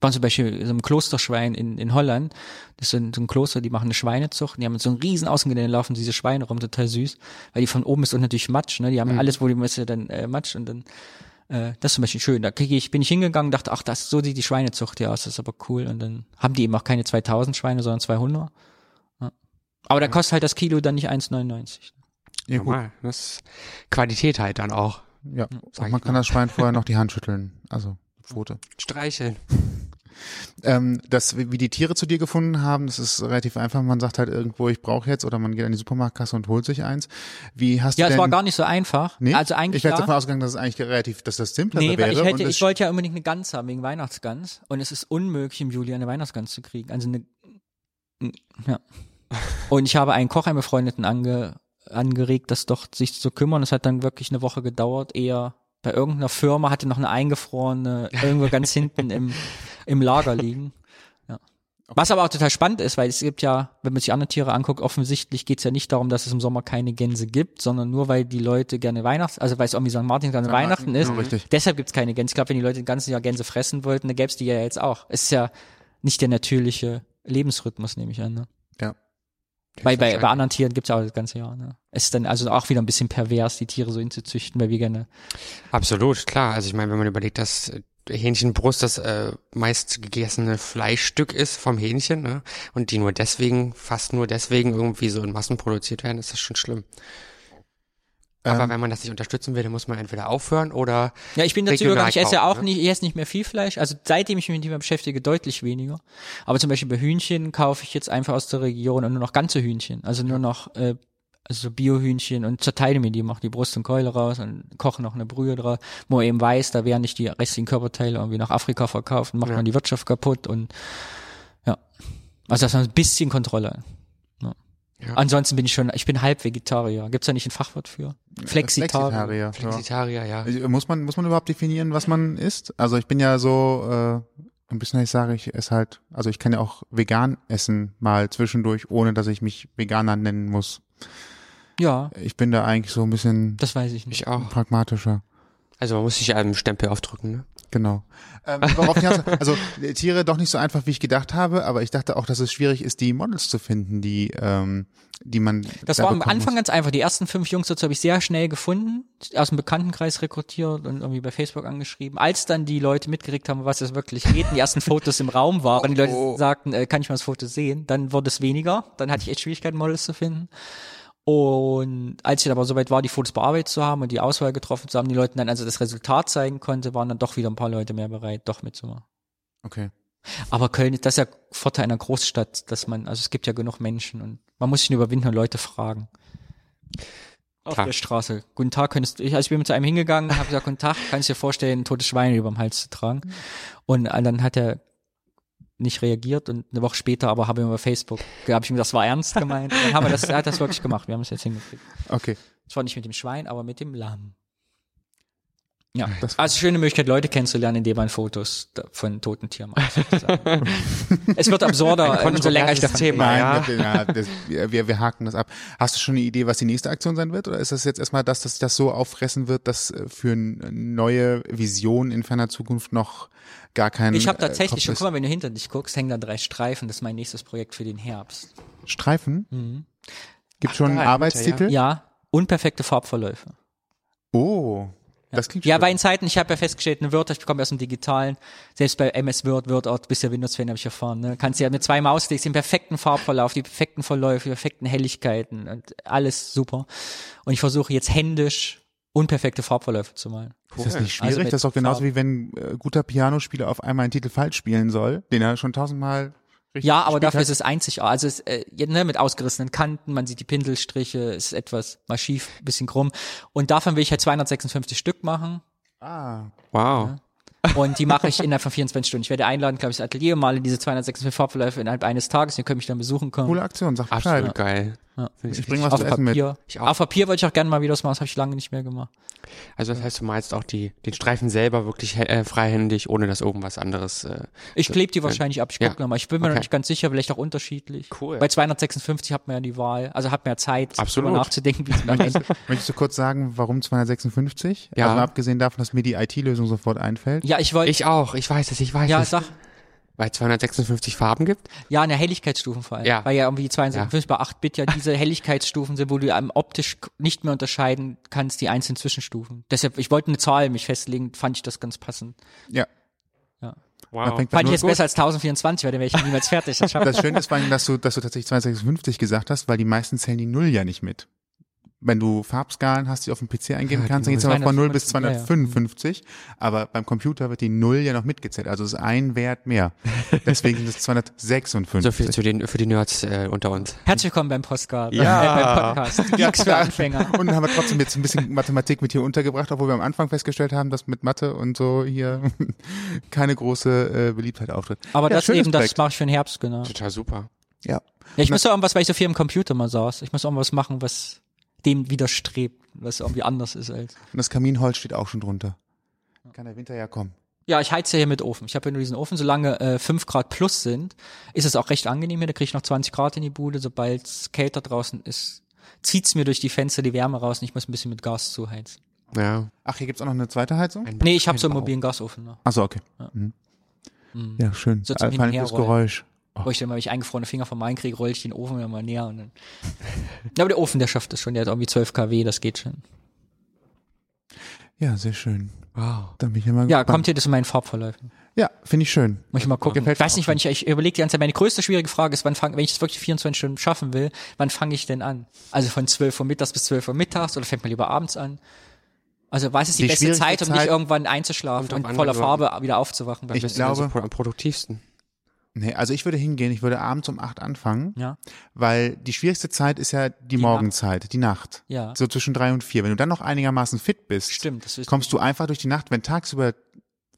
Waren zum Beispiel so ein Klosterschwein in, in Holland. Das ist so ein, so ein Kloster, die machen eine Schweinezucht. Die haben so einen riesen Außengelände, laufen diese Schweine rum, total süß. Weil die von oben ist und natürlich Matsch, ne? Die haben Mhm. alles, wo die müssen dann äh, Matsch und dann äh, das ist zum Beispiel schön. Da krieg ich, bin ich hingegangen, dachte, ach, das so sieht die Schweinezucht ja aus, das ist aber cool. Und dann haben die eben auch keine 2000 Schweine, sondern 200. Ja. Aber da kostet halt das Kilo dann nicht 1,99. Ja, gut. Normal. Das ist Qualität halt dann auch. Ja. Man kann das Schwein vorher noch die Hand schütteln. Also, Pfote. Streicheln. Ähm, das, wie die Tiere zu dir gefunden haben, das ist relativ einfach. Man sagt halt irgendwo, ich brauche jetzt, oder man geht an die Supermarktkasse und holt sich eins. Wie hast Ja, du es denn, war gar nicht so einfach. nee? Also eigentlich Ich wäre ja. davon ausgegangen, dass es eigentlich relativ, dass das simpler Nee, wäre. weil ich hätte, ich es- wollte ja unbedingt eine Gans haben, wegen Weihnachtsgans. Und es ist unmöglich, im Juli eine Weihnachtsgans zu kriegen. Also eine, ja. Und ich habe einen Koch, einen Befreundeten ange, angeregt, das doch sich zu kümmern. Es hat dann wirklich eine Woche gedauert, eher bei irgendeiner Firma hatte noch eine eingefrorene irgendwo ganz hinten im, im Lager liegen. Ja. Was aber auch total spannend ist, weil es gibt ja, wenn man sich andere Tiere anguckt, offensichtlich geht's ja nicht darum, dass es im Sommer keine Gänse gibt, sondern nur weil die Leute gerne Weihnachts, also weil es irgendwie St. Martin gerne. Weihnachten ist. richtig. Deshalb gibt's keine Gänse. Ich glaube, wenn die Leute das ganze Jahr Gänse fressen wollten, dann gäb's die ja jetzt auch. Es ist ja nicht der natürliche Lebensrhythmus, nehme ich an. Ne? Weil bei, bei anderen Tieren gibt's ja auch das ganze Jahr. Ne? Es ist dann also auch wieder ein bisschen pervers, die Tiere so hinzuzüchten, weil wir gerne Absolut, klar. Also ich meine, wenn man überlegt, dass äh, Hähnchenbrust das äh, meist gegessene Fleischstück ist vom Hähnchen, ne? Und die nur deswegen, fast nur deswegen irgendwie so in Massen produziert werden, ist das schon schlimm. Aber Ähm, wenn man das nicht unterstützen will, dann muss man entweder aufhören oder Ja, ich bin dazu übergegangen, ich esse ja auch ne? nicht, ich esse nicht mehr viel Fleisch. Also seitdem ich mich mit dem beschäftige, deutlich weniger. Aber zum Beispiel bei Hühnchen kaufe ich jetzt einfach aus der Region und nur noch ganze Hühnchen. Also nur noch äh, also so Biohühnchen und zerteile mir die, mache die Brust und Keule raus und koche noch eine Brühe draus, wo man eben weiß, da werden nicht die restlichen Körperteile irgendwie nach Afrika verkauft und macht Ja. man die Wirtschaft kaputt und ja. Also das ist ein bisschen Kontrolle. Ja. Ja. Ansonsten bin ich schon, ich bin halb Vegetarier. Gibt's da nicht ein Fachwort für? Flexitarier. Flexitarier. Ja. Flexitarier, ja. Ich- Muss man, muss man überhaupt definieren, was man isst? Also ich bin ja so, äh, ein bisschen, ich sage, ich esse halt, also ich kann ja auch vegan essen, mal zwischendurch, ohne dass ich mich Veganer nennen muss. Ja, Ich bin da eigentlich so ein bisschen das weiß ich nicht. Ich auch. pragmatischer. Also man muss sich einen Stempel aufdrücken, ne? Genau. Ähm, also äh, Tiere doch nicht so einfach, wie ich gedacht habe, aber ich dachte auch, dass es schwierig ist, die Models zu finden, die, ähm, die man. Das da war am Anfang muss. ganz einfach. Die ersten fünf Jungs dazu habe ich sehr schnell gefunden, aus dem Bekanntenkreis rekrutiert und irgendwie bei Facebook angeschrieben. Als dann die Leute mitgekriegt haben, was es wirklich geht, und die ersten Fotos im Raum waren, die Leute Oh. sagten, äh, kann ich mal das Foto sehen, dann wurde es weniger. Dann hatte ich echt Schwierigkeiten, Models zu finden. Und als ich aber soweit war, die Fotos bearbeitet zu haben und die Auswahl getroffen zu haben, die Leute dann also das Resultat zeigen konnte, waren dann doch wieder ein paar Leute mehr bereit, doch mitzumachen. Okay. Aber Köln, das ist ja Vorteil einer Großstadt, dass man, also es gibt ja genug Menschen und man muss sich nur überwinden und Leute fragen. Auf Klar. der Straße. Guten Tag, könntest du, ich, also ich bin mit zu einem hingegangen, habe gesagt, guten Tag, kannst du dir vorstellen, ein totes Schwein über dem Hals zu tragen? Und äh, dann hat er nicht reagiert und eine Woche später aber habe ich über Facebook, habe ich das war ernst gemeint. Dann haben wir das, er hat das wirklich gemacht. Wir haben es jetzt hingekriegt. Okay. Zwar nicht mit dem Schwein, aber mit dem Lamm. Ja, Das- also schöne Möglichkeit, Leute kennenzulernen, indem man Fotos von toten Tieren macht. sozusagen. es wird absurder, umso länger ich davon Thema. Nein, ja. wir, ja, das, wir, wir haken das ab. Hast du schon eine Idee, was die nächste Aktion sein wird? Oder ist das jetzt erstmal das, dass sich das so auffressen wird, dass äh, für eine neue Vision in ferner Zukunft noch gar kein Ich habe äh, tatsächlich schon, guck mal, wenn du hinter dich guckst, hängen da drei Streifen. Das ist mein nächstes Projekt für den Herbst. Streifen? Gibt schon einen Arbeitstitel? Ja, unperfekte Farbverläufe. Oh, das klingt Ja, schön. bei den Zeiten, ich habe ja festgestellt, eine Word, ich bekomme aus dem Digitalen, selbst bei MS Word, WordArt, bist ja Windows-Fan, habe ich erfahren, ne? kannst ja mit zwei Mausklicks den perfekten Farbverlauf, die perfekten Verläufe, die perfekten Helligkeiten und alles super. Und ich versuche jetzt händisch unperfekte Farbverläufe zu malen. Ist das nicht schwierig? Also das ist doch genauso Farb- wie wenn äh, guter Pianospieler auf einmal einen Titel falsch spielen soll, den er schon tausendmal richtig Ja, aber dafür hat. ist es einzigartig. Also es, äh, ja, ne, mit ausgerissenen Kanten, man sieht die Pinselstriche, ist etwas mal schief, bisschen krumm. Und davon will ich halt 256 Stück machen. Ah, Wow. Und die mache ich innerhalb von 24 Stunden. Ich werde einladen, glaube ich, das Atelier und male diese 256 Farbverläufe innerhalb eines Tages. Ihr könnt mich dann besuchen kommen. coole Aktion, sag Bescheid. Absolut geil. Ja. Ich bring was Auf zu essen mit. Papier. Ich auch. Auf Papier wollte ich auch gerne mal wieder was machen, das habe ich lange nicht mehr gemacht. Also das heißt, du malst auch die, den Streifen selber wirklich äh, freihändig, ohne dass irgendwas anderes. Äh, Ich klebe die wahrscheinlich ab, ich Ja. gucke nochmal. Ich bin mir noch Okay. nicht ganz sicher, vielleicht auch unterschiedlich. Cool. Bei 256 hat man ja die Wahl, also hat man ja Zeit, Absolut. drüber nachzudenken, wie es am Ende. Möchtest du kurz sagen, warum 256? Ja. Also abgesehen davon, dass mir die IT-Lösung sofort einfällt. Ja, ich wollte, ich auch, ich weiß es, ich weiß ja, es. sag, Weil es 256 Farben gibt. ja, eine Helligkeitsstufen vor allem. Ja. Weil ja irgendwie 256 bei 8 Bit ja diese Helligkeitsstufen sind, wo du am optisch nicht mehr unterscheiden kannst, die einzelnen Zwischenstufen. Deshalb, ich wollte eine Zahl mich festlegen, fand ich das ganz passend. Ja. Ja. Wow. Fand ich jetzt gut. besser als 1024, weil dann wäre ich niemals fertig. Das Das Schöne ist vor allem, dass du, dass du tatsächlich 256 gesagt hast, weil die meisten zählen die Null ja nicht mit. Wenn du Farbskalen hast, die auf dem PC eingeben Ja, kannst, dann geht's aber von 0 bis 255, 255. Aber beim Computer wird die Null ja noch mitgezählt. Also es ist ein Wert mehr. Deswegen sind es 256. So viel zu den, für die Nerds äh, unter uns. Herzlich willkommen beim Postcard. Ja. Äh, beim Podcast. Geeks für Anfänger. Und dann haben wir trotzdem jetzt ein bisschen Mathematik mit hier untergebracht, obwohl wir am Anfang festgestellt haben, dass mit Mathe und so hier keine große äh, Beliebtheit auftritt. Aber Ja, das eben, das Projekt. mache ich für den Herbst, genau. Total super. Ja. Ja, ich muss auch irgendwas, weil ich so viel im Computer mal saß. Ich muss auch was machen, was dem widerstrebt, was irgendwie anders ist als. Und das Kaminholz steht auch schon drunter. Kann der Winter ja kommen. Ja, ich heize ja hier mit Ofen. Ich habe ja nur diesen Ofen. Solange äh, 5 Grad plus sind, ist es auch recht angenehm hier. Da kriege ich noch 20 Grad in die Bude. Sobald es kälter draußen ist, zieht's mir durch die Fenster die Wärme raus und ich muss ein bisschen mit Gas zuheizen. Ja. Ach, hier gibt's auch noch eine zweite Heizung? Ein- Nee, ich habe so einen mobilen Gasofen noch. Ach so, okay. Mhm. Ja, schön. So zum das Geräusch. Wo ich dann mal, wenn ich eingefrorene Finger vom Main kriege, roll ich den Ofen wieder mal näher und dann. Ja, aber der Ofen, der schafft das schon. Der hat irgendwie 12 kW, das geht schon. Ja, sehr schön. Wow. Dann bin ich ja mal Ja, gespannt. kommt hier das in meinen Farbverläufen. Ja, finde ich schön. Muss ich mal gucken. Gefällt Ich weiß mir nicht, wann ich, ich überlege die ganze Zeit, meine größte schwierige Frage ist, wann fang, wenn ich das wirklich 24 Stunden schaffen will, wann fange ich denn an? Also von 12 Uhr mittags bis 12 Uhr mittags oder fängt man lieber abends an? Also was ist die, Die beste Zeit, um nicht Zeit- irgendwann einzuschlafen und an, voller also- Farbe wieder aufzuwachen? Ich glaube- am produktivsten. Nee, also ich würde hingehen, ich würde abends um acht anfangen, ja, weil die schwierigste Zeit ist ja die, Die Morgenzeit, die Nacht. ja. So zwischen drei und vier. Wenn du dann noch einigermaßen fit bist, Stimmt. Kommst du einfach durch die Nacht, wenn tagsüber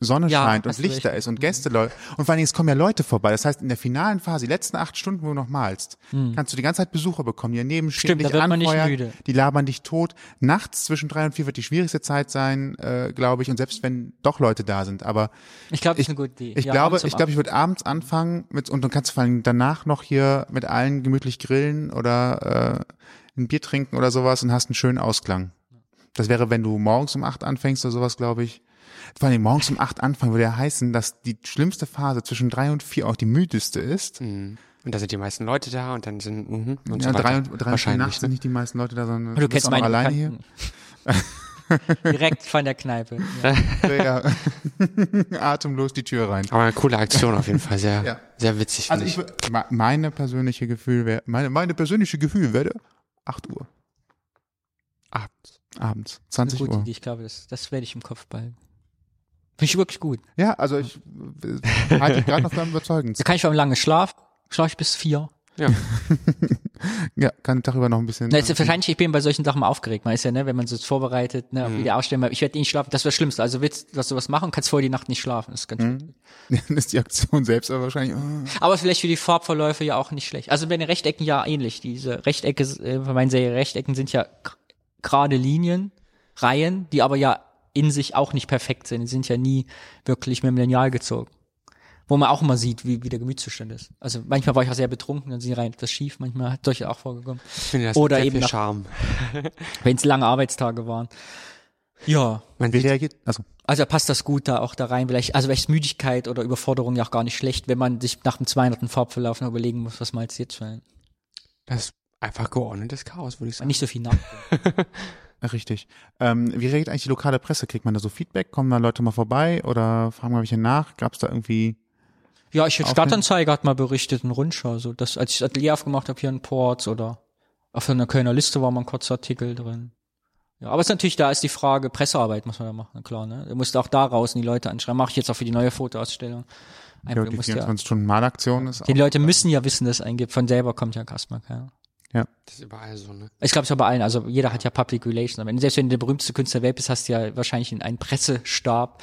Sonne Ja, scheint und hast du Licht da recht. ist und Gäste Leute und vor allen Dingen es kommen ja Leute vorbei. Das heißt in der finalen Phase, die letzten acht Stunden, wo du noch malst, kannst du die ganze Zeit Besucher bekommen, die daneben stehen. Stimmt, da dich nicht anfeuern, müde. die labern dich tot. Nachts zwischen drei und vier wird die schwierigste Zeit sein, äh, glaube ich, und selbst wenn doch Leute da sind, aber ich glaube, das ist eine gute Idee. ich Ja, glaube, ich glaube, ich würde abends anfangen mit und dann kannst du vor allem danach noch hier mit allen gemütlich grillen oder äh, ein Bier trinken oder sowas und hast einen schönen Ausklang. Das wäre, wenn du morgens um acht anfängst oder sowas, glaube ich. Vor allem morgens um acht anfangen würde ja heißen, dass die schlimmste Phase zwischen drei und vier auch die müdeste ist. Mhm. Und da sind die meisten Leute da und dann sind mhm, und ja, so drei und, drei Wahrscheinlich. nachts sind Ne? nicht die meisten Leute da, sondern Du bist kennst auch alleine hier. Direkt von der Kneipe. Ja. Ja. Atemlos die Tür rein. Aber eine coole Aktion auf jeden Fall, sehr, Ja. sehr witzig. Also finde ich, me- meine persönliche Gefühl wäre, meine, meine persönliche Gefühl wäre 8 Uhr Abends. abends, Eine 20 gute Uhr. Idee. Ich glaube, das, das werde ich im Kopf behalten. Finde ich wirklich gut. Ja, also ich äh, halte ich gerade noch für am Da kann ich vor allem lange schlafen. Schlafe ich bis vier. Ja. Ja, kann den Tag über noch ein bisschen. Na, jetzt, wahrscheinlich, ich bin bei solchen Sachen mal aufgeregt. Man ist ja, ne, wenn man so vorbereitet, ne, auf Mhm. wieder ausstellen, ich werde nicht schlafen, das wäre das Schlimmste. Also willst du was machen, kannst vor die Nacht nicht schlafen. Das ist ganz Mhm. Dann ist die Aktion selbst aber wahrscheinlich. oh. Aber vielleicht für die Farbverläufe ja auch nicht schlecht. Also bei den Rechtecken ja ähnlich. Diese Rechtecke, äh, bei meinen Serie Rechtecken sind ja gerade Linien, Reihen, die aber ja in sich auch nicht perfekt sind. Die sind ja nie wirklich mit dem Lineal gezogen. Wo man auch immer sieht, wie, wie der Gemütszustand ist. Also manchmal war ich auch sehr betrunken, dann sind Reihen etwas schief, manchmal hat solche auch vorgekommen. Ich finde das Oder eben Charme. Wenn es lange Arbeitstage waren. Ja, Man sieht, reagiert? Also also passt das gut da auch da rein. Vielleicht, also vielleicht ist Müdigkeit oder Überforderung ja auch gar nicht schlecht, wenn man sich nach dem 200. Farbverlauf noch überlegen muss, was man jetzt jetzt für das ist einfach geordnetes Chaos, würde ich sagen. nicht so viel nach. richtig. Ähm, wie reagiert eigentlich die lokale Presse? Kriegt man da so Feedback? Kommen da Leute mal vorbei oder fragen mal welche nach? Gab es da irgendwie? Ja, ich Auf Stadtanzeiger hat mal berichtet in Rundschau, so dass als ich das Atelier aufgemacht habe hier in Ports oder auf einer Kölner Liste war mal ein kurzer Artikel drin. Ja, aber es ist natürlich, da ist die Frage, Pressearbeit muss man ja machen, klar, ne? Du musst auch da raus die Leute anschreiben. Mache ich jetzt auch für die neue Fotoausstellung. Ja, Einfach, du die musst ja, 24 Stunden Malaktion ist die Leute müssen ja wissen, dass es einen gibt. Von selber kommt ja erstmal keiner. Das ist überall so, ne? Ich glaube, es ist bei allen, also jeder hat ja Public Relations. Aber selbst wenn du der berühmteste Künstler der Welt bist, hast du ja wahrscheinlich einen Pressestab,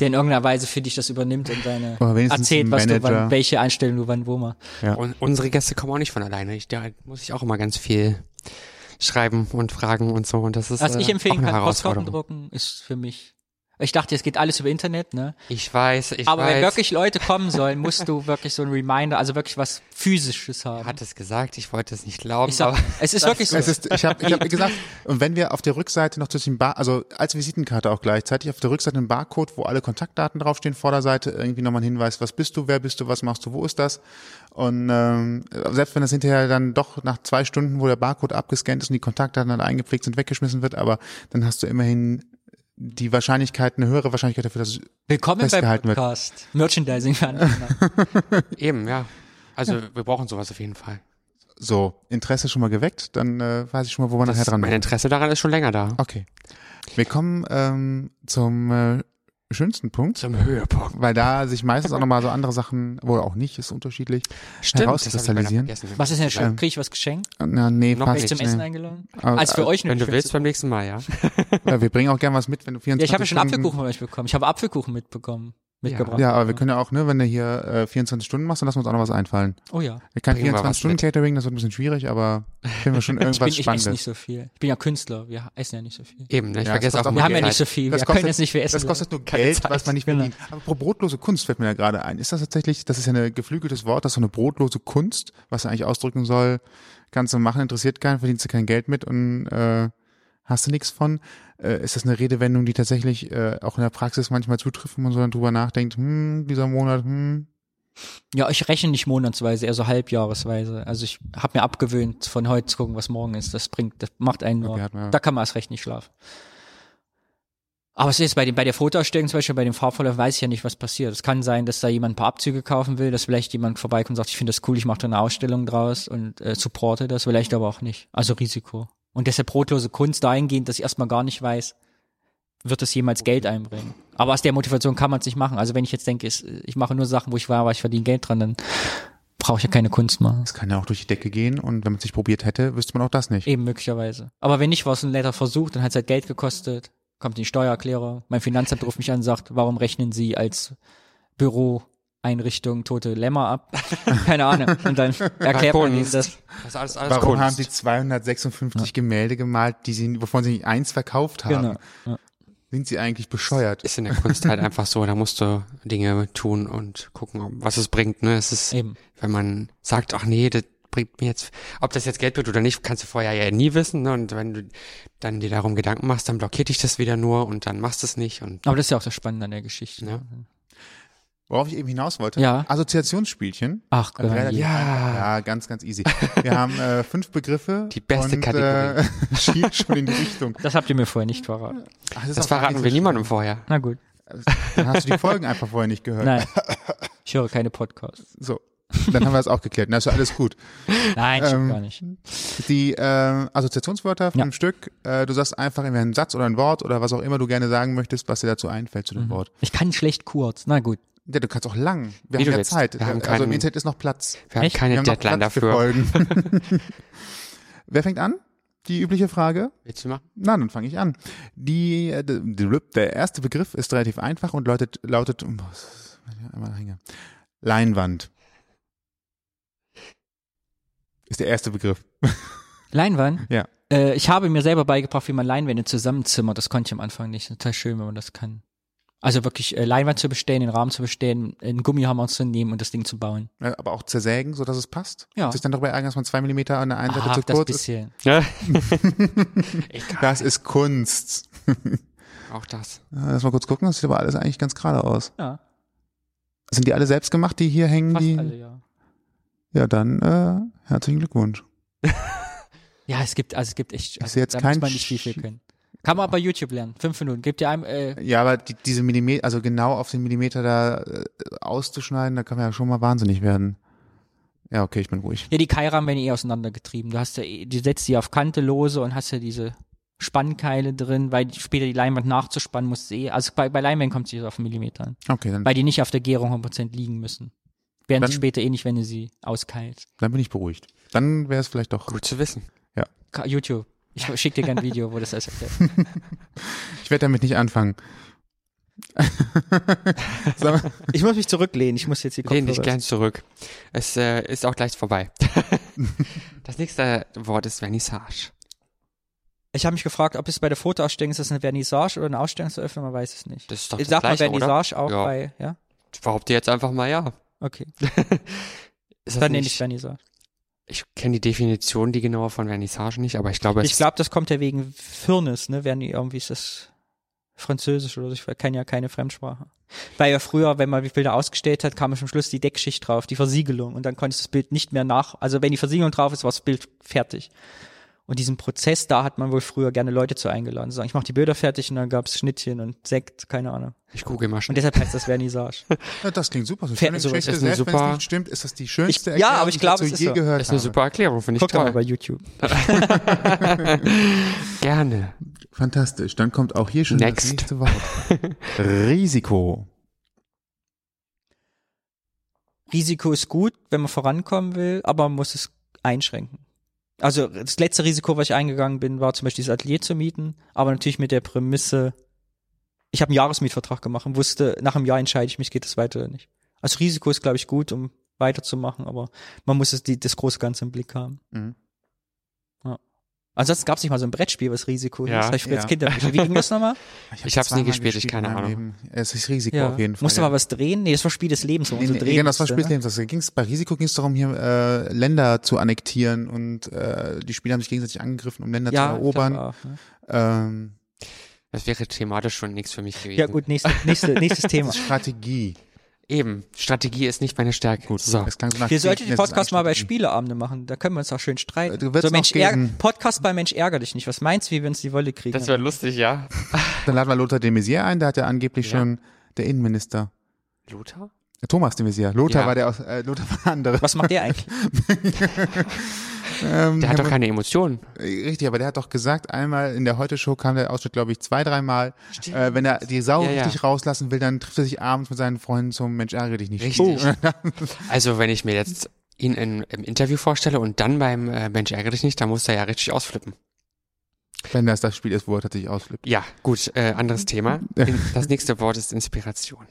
der in irgendeiner Weise für dich das übernimmt und deine erzählt, was du wann, welche Einstellung du wann wo machst. Ja. Und unsere Gäste kommen auch nicht von alleine. Ich, da muss ich auch immer ganz viel schreiben und fragen und so. Und das ist Was äh, ich auch empfehlen eine kann, Postkarten Herausforderung. drucken, ist für mich. Ich dachte, es geht alles über Internet, ne? Ich weiß, ich Aber weiß. wenn wirklich Leute kommen sollen, musst du wirklich so ein Reminder, also wirklich was physisches Er haben. hat es gesagt, ich wollte es nicht glauben, Ich sag, aber es ist wirklich so. Es ist, ich habe ich hab gesagt, und wenn wir auf der Rückseite noch zwischen Bar, also als Visitenkarte auch gleichzeitig, auf der Rückseite einen Barcode, wo alle Kontaktdaten draufstehen, Vorderseite irgendwie nochmal ein Hinweis, was bist du, wer bist du, was machst du, wo ist das? Und ähm, selbst wenn das hinterher dann doch nach zwei Stunden, wo der Barcode abgescannt ist und die Kontaktdaten dann eingepflegt sind, weggeschmissen wird, aber dann hast du immerhin die Wahrscheinlichkeit, eine höhere Wahrscheinlichkeit dafür, dass es Willkommen beim festgehalten wird. Podcast. Merchandising für eben, ja. Also wir brauchen sowas auf jeden Fall. so Interesse schon mal geweckt, dann äh, weiß ich schon mal, wo nachher Das, dran mein machen. Interesse daran ist schon länger da. Okay. Wir kommen ähm, zum äh, schönsten Punkt. Zum Höhepunkt. weil da sich meistens auch nochmal so andere Sachen, wohl auch nicht, ist unterschiedlich, Stimmt, herauskristallisieren. Was ist denn schön? Krieg ich was geschenkt? Na, nee, Noch fast Bin ich zum nee. Essen eingeladen? Aber, Als für euch Wenn eine du willst, beim nächsten Mal, ja. Ja, wir bringen auch gern was mit, wenn du 24 Ja, ich habe ja schon Apfelkuchen von euch bekommen. Ich habe Apfelkuchen mitbekommen. Mitgebracht. Ja, aber wir können ja auch, ne, wenn du hier äh, 24 Stunden machst, dann lassen wir uns auch noch was einfallen. Oh ja. Kein Bringen wir 24 was Stunden mit. Catering, das wird ein bisschen schwierig, aber finden wir schon Ich, bin, irgendwas ich esse Spannendes. nicht so viel. Ich bin ja Künstler. Wir essen ja nicht so viel. Eben, ne? ich Ja, vergesse auch Wir haben ja die nicht so viel. Das Wir kostet- können jetzt nicht viel essen. Das kostet nur Geld, Zeit. was man nicht Genau. verdient. Aber pro brotlose Kunst fällt mir da gerade ein. Ist das tatsächlich, das ist ja ein geflügeltes Wort, das ist so eine brotlose Kunst, was ja eigentlich ausdrücken soll, kannst du machen, interessiert keinen, verdienst du kein Geld mit und äh, hast du nichts von. Äh, ist das eine Redewendung, die tatsächlich äh, auch in der Praxis manchmal zutrifft, wenn man so dann drüber nachdenkt, hm, dieser Monat, hm, Ja, ich rechne nicht monatsweise, eher so halbjahresweise. Also ich habe mir abgewöhnt, von heute zu gucken, was morgen ist. Das bringt, das macht einen nur. Okay, man- da kann man erst recht nicht schlafen. Aber es ist bei, dem, bei der Fotoausstellung zum Beispiel, bei dem Farbverlauf weiß ich ja nicht, was passiert. Es kann sein, dass da jemand ein paar Abzüge kaufen will, dass vielleicht jemand vorbeikommt und sagt, ich finde das cool, ich mache da eine Ausstellung draus und äh, supporte das, vielleicht aber auch nicht. Also Risiko. Und deshalb brotlose Kunst dahingehend, dass ich erstmal gar nicht weiß, wird es jemals Geld einbringen. Aber aus der Motivation kann man es nicht machen. Also wenn ich jetzt denke, ich mache nur Sachen, wo ich war, aber ich verdiene Geld dran, dann brauche ich ja keine Kunst machen. das kann ja auch durch die Decke gehen und wenn man es nicht probiert hätte, wüsste man auch das nicht. Eben möglicherweise. Aber wenn nicht, war es ein netter Versuch, dann hat es halt Geld gekostet, kommt die Steuererklärung, mein Finanzamt ruft mich an und sagt, warum rechnen Sie als Büroeinrichtung tote Lämmer ab? Keine Ahnung. Und dann erklärt man ihnen das. Das ist alles, alles Warum Kunst. haben sie 256 Gemälde gemalt, die sie, wovon sie nicht eins verkauft haben? Genau. Ja. Sind sie eigentlich bescheuert? ist in der Kunst halt einfach so, da musst du Dinge tun und gucken, ob- was es bringt. Ne? Es ist, Eben. wenn man sagt, ach nee, das bringt mir jetzt, ob das jetzt Geld bringt oder nicht, kannst du vorher ja nie wissen. Ne? Und wenn du dann dir darum Gedanken machst, dann blockiert dich das wieder nur und dann machst du es nicht. Und Aber das ist ja auch das Spannende an der Geschichte. Ja. Worauf ich eben hinaus wollte. Ja. Assoziationsspielchen. Ach, relativ ja. ja, ganz, ganz easy. Wir haben äh, fünf Begriffe. Die beste und, Kategorie. Äh, schielt schon in die Richtung. Das habt ihr mir vorher nicht verraten. Ach, das gar verraten wir niemandem vorher. Na gut. Dann hast du die Folgen einfach vorher nicht gehört. Nein. Ich höre keine Podcasts. So. Dann haben wir das auch geklärt. Dann ist ja alles gut. Nein, stimmt Ähm, gar nicht. Die äh, Assoziationswörter, fünf Ja. Stück. Äh, du sagst einfach entweder einen Satz oder ein Wort oder was auch immer du gerne sagen möchtest, was dir dazu einfällt zu dem Mhm. Wort. Ich kann schlecht kurz. Na gut. Ja, du kannst auch lang. Wir Wie haben ja willst. Zeit. Wir haben also im Internet ist noch Platz. Wir haben Echt? keine Wir haben Deadline dafür. Folgen. Wer fängt an? Die übliche Frage? Willst du machen? Na, dann fange ich an. Die, äh, der erste Begriff ist relativ einfach und lautet, lautet, oh. Leinwand. Ist der erste Begriff. Leinwand? Ja. Äh, ich habe mir selber beigebracht, wie man Leinwände zusammenzimmert. Das konnte ich am Anfang nicht. Total schön, wenn man das kann. Also wirklich äh, Leinwand zu bestellen, den Rahmen zu bestellen, einen Gummihammer zu nehmen und das Ding zu bauen. Ja, Aber auch zersägen, so dass es passt. Ja. Und sich dann darüber ärgern, dass man zwei Millimeter an der einen Seite Ah, zu das kurz ist. bisschen. Ja. Das ist Kunst. Auch das. Ja, Lass mal kurz gucken, das sieht aber alles eigentlich ganz gerade aus. Ja, Sind die alle selbst gemacht, die hier hängen? fast die? alle, ja. Ja, dann äh, herzlichen Glückwunsch. Ja, es gibt, also es gibt echt, also, Ist jetzt da kein muss man nicht viel Sch- können. Kann man aber bei YouTube lernen. Fünf Minuten. Gibt dir einem, äh, Ja, aber die, diese Millimeter, also genau auf den Millimeter da äh, auszuschneiden, da kann man ja schon mal wahnsinnig werden. Ja, okay, ich bin ruhig. ja, die Keilrahmen werden eh auseinandergetrieben. Du hast ja, eh- du setzt die auf Kante lose und hast ja diese Spannkeile drin, weil die- später die Leinwand nachzuspannen musst du eh, also bei, bei Leinwänden kommt es auf einen Millimeter an. Okay, dann, Weil die nicht auf der Gärung 100% liegen müssen. Werden Dann- sie später eh nicht, wenn du sie auskeilt. dann bin ich beruhigt. Dann wäre es vielleicht doch. Gut zu wissen. Ka- YouTube. Ich schick dir gerne ein Video, wo das alles erklärt. Ich werde damit nicht anfangen. Mal, Ich muss mich zurücklehnen. Ich muss jetzt die Lehn dich Kopfhörer- gern zurück. Es äh, ist auch gleich vorbei. das nächste Wort ist Vernissage. Ich habe mich gefragt, ob es bei der Fotoausstellung ist, das eine Vernissage oder eine Ausstellungseröffnung, man weiß es nicht. Das ist doch Ich das sag mal Gleiche, oder? Vernissage auch Ja. bei, ja? Ich behaupte jetzt einfach mal ja. Okay. Dann nenne ich Vernissage. Ich kenne die Definition, die genaue von Vernissage nicht, aber ich glaube, es Ich glaube, das kommt ja wegen Firnis, ne? Verni irgendwie ist das Französisch oder so. Ich kenne ja keine Fremdsprache. Weil ja früher, wenn man die Bilder ausgestellt hat, kam zum Schluss die Deckschicht drauf, die Versiegelung. Und dann konntest du das Bild nicht mehr nach, also wenn die Versiegelung drauf ist, war das Bild fertig. Und diesen Prozess, da hat man wohl früher gerne Leute zu eingeladen. Sagen, ich mache die Bilder fertig und dann gab's Schnittchen und Sekt, keine Ahnung. ich google mal Und schnell. deshalb heißt das Vernissage. ja, das klingt super. So Fer- schöne sowas Geschichte, ist eine selbst wenn es super- nicht stimmt, ist das die schönste Ich- ja, Erklärung, aber ich die glaube, dazu es ist je so. gehört Das ist eine habe. super Erklärung, finde ich Guck doch mal toll. bei YouTube. Gerne. Fantastisch. Dann kommt auch hier schon Next. das nächste Wort. Risiko. Risiko ist gut, wenn man vorankommen will, aber man muss es einschränken. Also das letzte Risiko, was ich eingegangen bin, war zum Beispiel dieses Atelier zu mieten, aber natürlich mit der Prämisse, ich habe einen Jahresmietvertrag gemacht und wusste, nach einem Jahr entscheide ich mich, geht es weiter oder nicht. Also Risiko ist, glaube ich, gut, um weiterzumachen, aber man muss es die, das große Ganze im Blick haben. Mhm. Ansonsten gab es nicht mal so ein Brettspiel, was Risiko hieß. Ja. Hab ich früher als Ja. Kind. Wie ging das nochmal? Ich hab's nie zweimal gespielt, ich keine Ahnung. Leben. Es ist Risiko Ja. auf jeden Fall. Musste ja. mal was drehen? Nee, das war Spiel des Lebens, wo Nee, nee, drehen genau, das war Spiel des ne? Lebens. Das ging's, bei Risiko ging es darum, hier äh, Länder zu annektieren und äh, die Spieler haben sich gegenseitig angegriffen, um Länder Ja, zu ich erobern. auch, ne? Ähm, Das wäre thematisch schon nichts für mich gewesen. Ja gut, nächste, nächste, nächstes Thema. ist Strategie. Eben, Strategie ist nicht meine Stärke. Gut, so. Das klang so nach Wir sollten den Podcast mal bei. Spieleabende machen. Da können wir uns auch schön streiten. Äh, du wirst so, Mensch, Podcast bei Mensch ärger dich nicht. Was meinst du, wie wir uns die Wolle kriegen? Das wäre lustig, ja. Dann laden wir Lothar de Maizière ein, der hat ja angeblich Ja. schon der Innenminister. Lothar? Thomas de Maizière. Lothar Ja. war der aus, äh, Lothar war der andere. Was macht der eigentlich? Ähm, Der hat ja, doch keine Emotionen. Äh, Richtig, aber der hat doch gesagt, einmal in der Heute-Show kam der Ausschnitt, glaube ich, zwei, dreimal. Äh, wenn er die Sau Ja, ja. richtig rauslassen will, dann trifft er sich abends mit seinen Freunden zum Mensch, ärgere dich nicht. Richtig. Also wenn ich mir jetzt ihn in, im Interview vorstelle und dann beim äh, Mensch ärgere dich nicht, dann muss er ja richtig ausflippen. Wenn das das Spiel ist, wo er tatsächlich ausflippt. Ja, gut, äh, anderes Thema. Das nächste Wort ist Inspiration.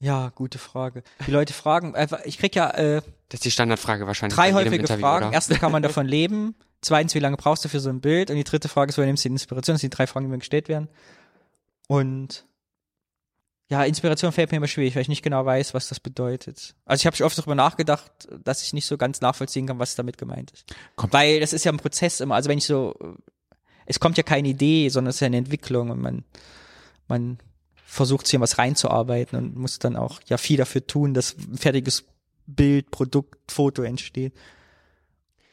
Ja, gute Frage. Die Leute fragen, äh, ich krieg ja äh, Das ist die Standardfrage wahrscheinlich. drei häufige Interview, Fragen. Oder? Erstens, kann man davon leben? Zweitens, wie lange brauchst du für so ein Bild? Und die dritte Frage ist, woher nimmst du die Inspiration? Das sind die drei Fragen, die mir gestellt werden. Und ja, Inspiration fällt mir immer schwierig, weil ich nicht genau weiß, was das bedeutet. Also ich habe schon oft darüber nachgedacht, dass ich nicht so ganz nachvollziehen kann, was damit gemeint ist. Kommt- Weil das ist ja ein Prozess immer. Also wenn ich so, es kommt ja keine Idee, sondern es ist ja eine Entwicklung und man, man versucht in was reinzuarbeiten und muss dann auch ja viel dafür tun, dass ein fertiges Bild, Produkt, Foto entsteht.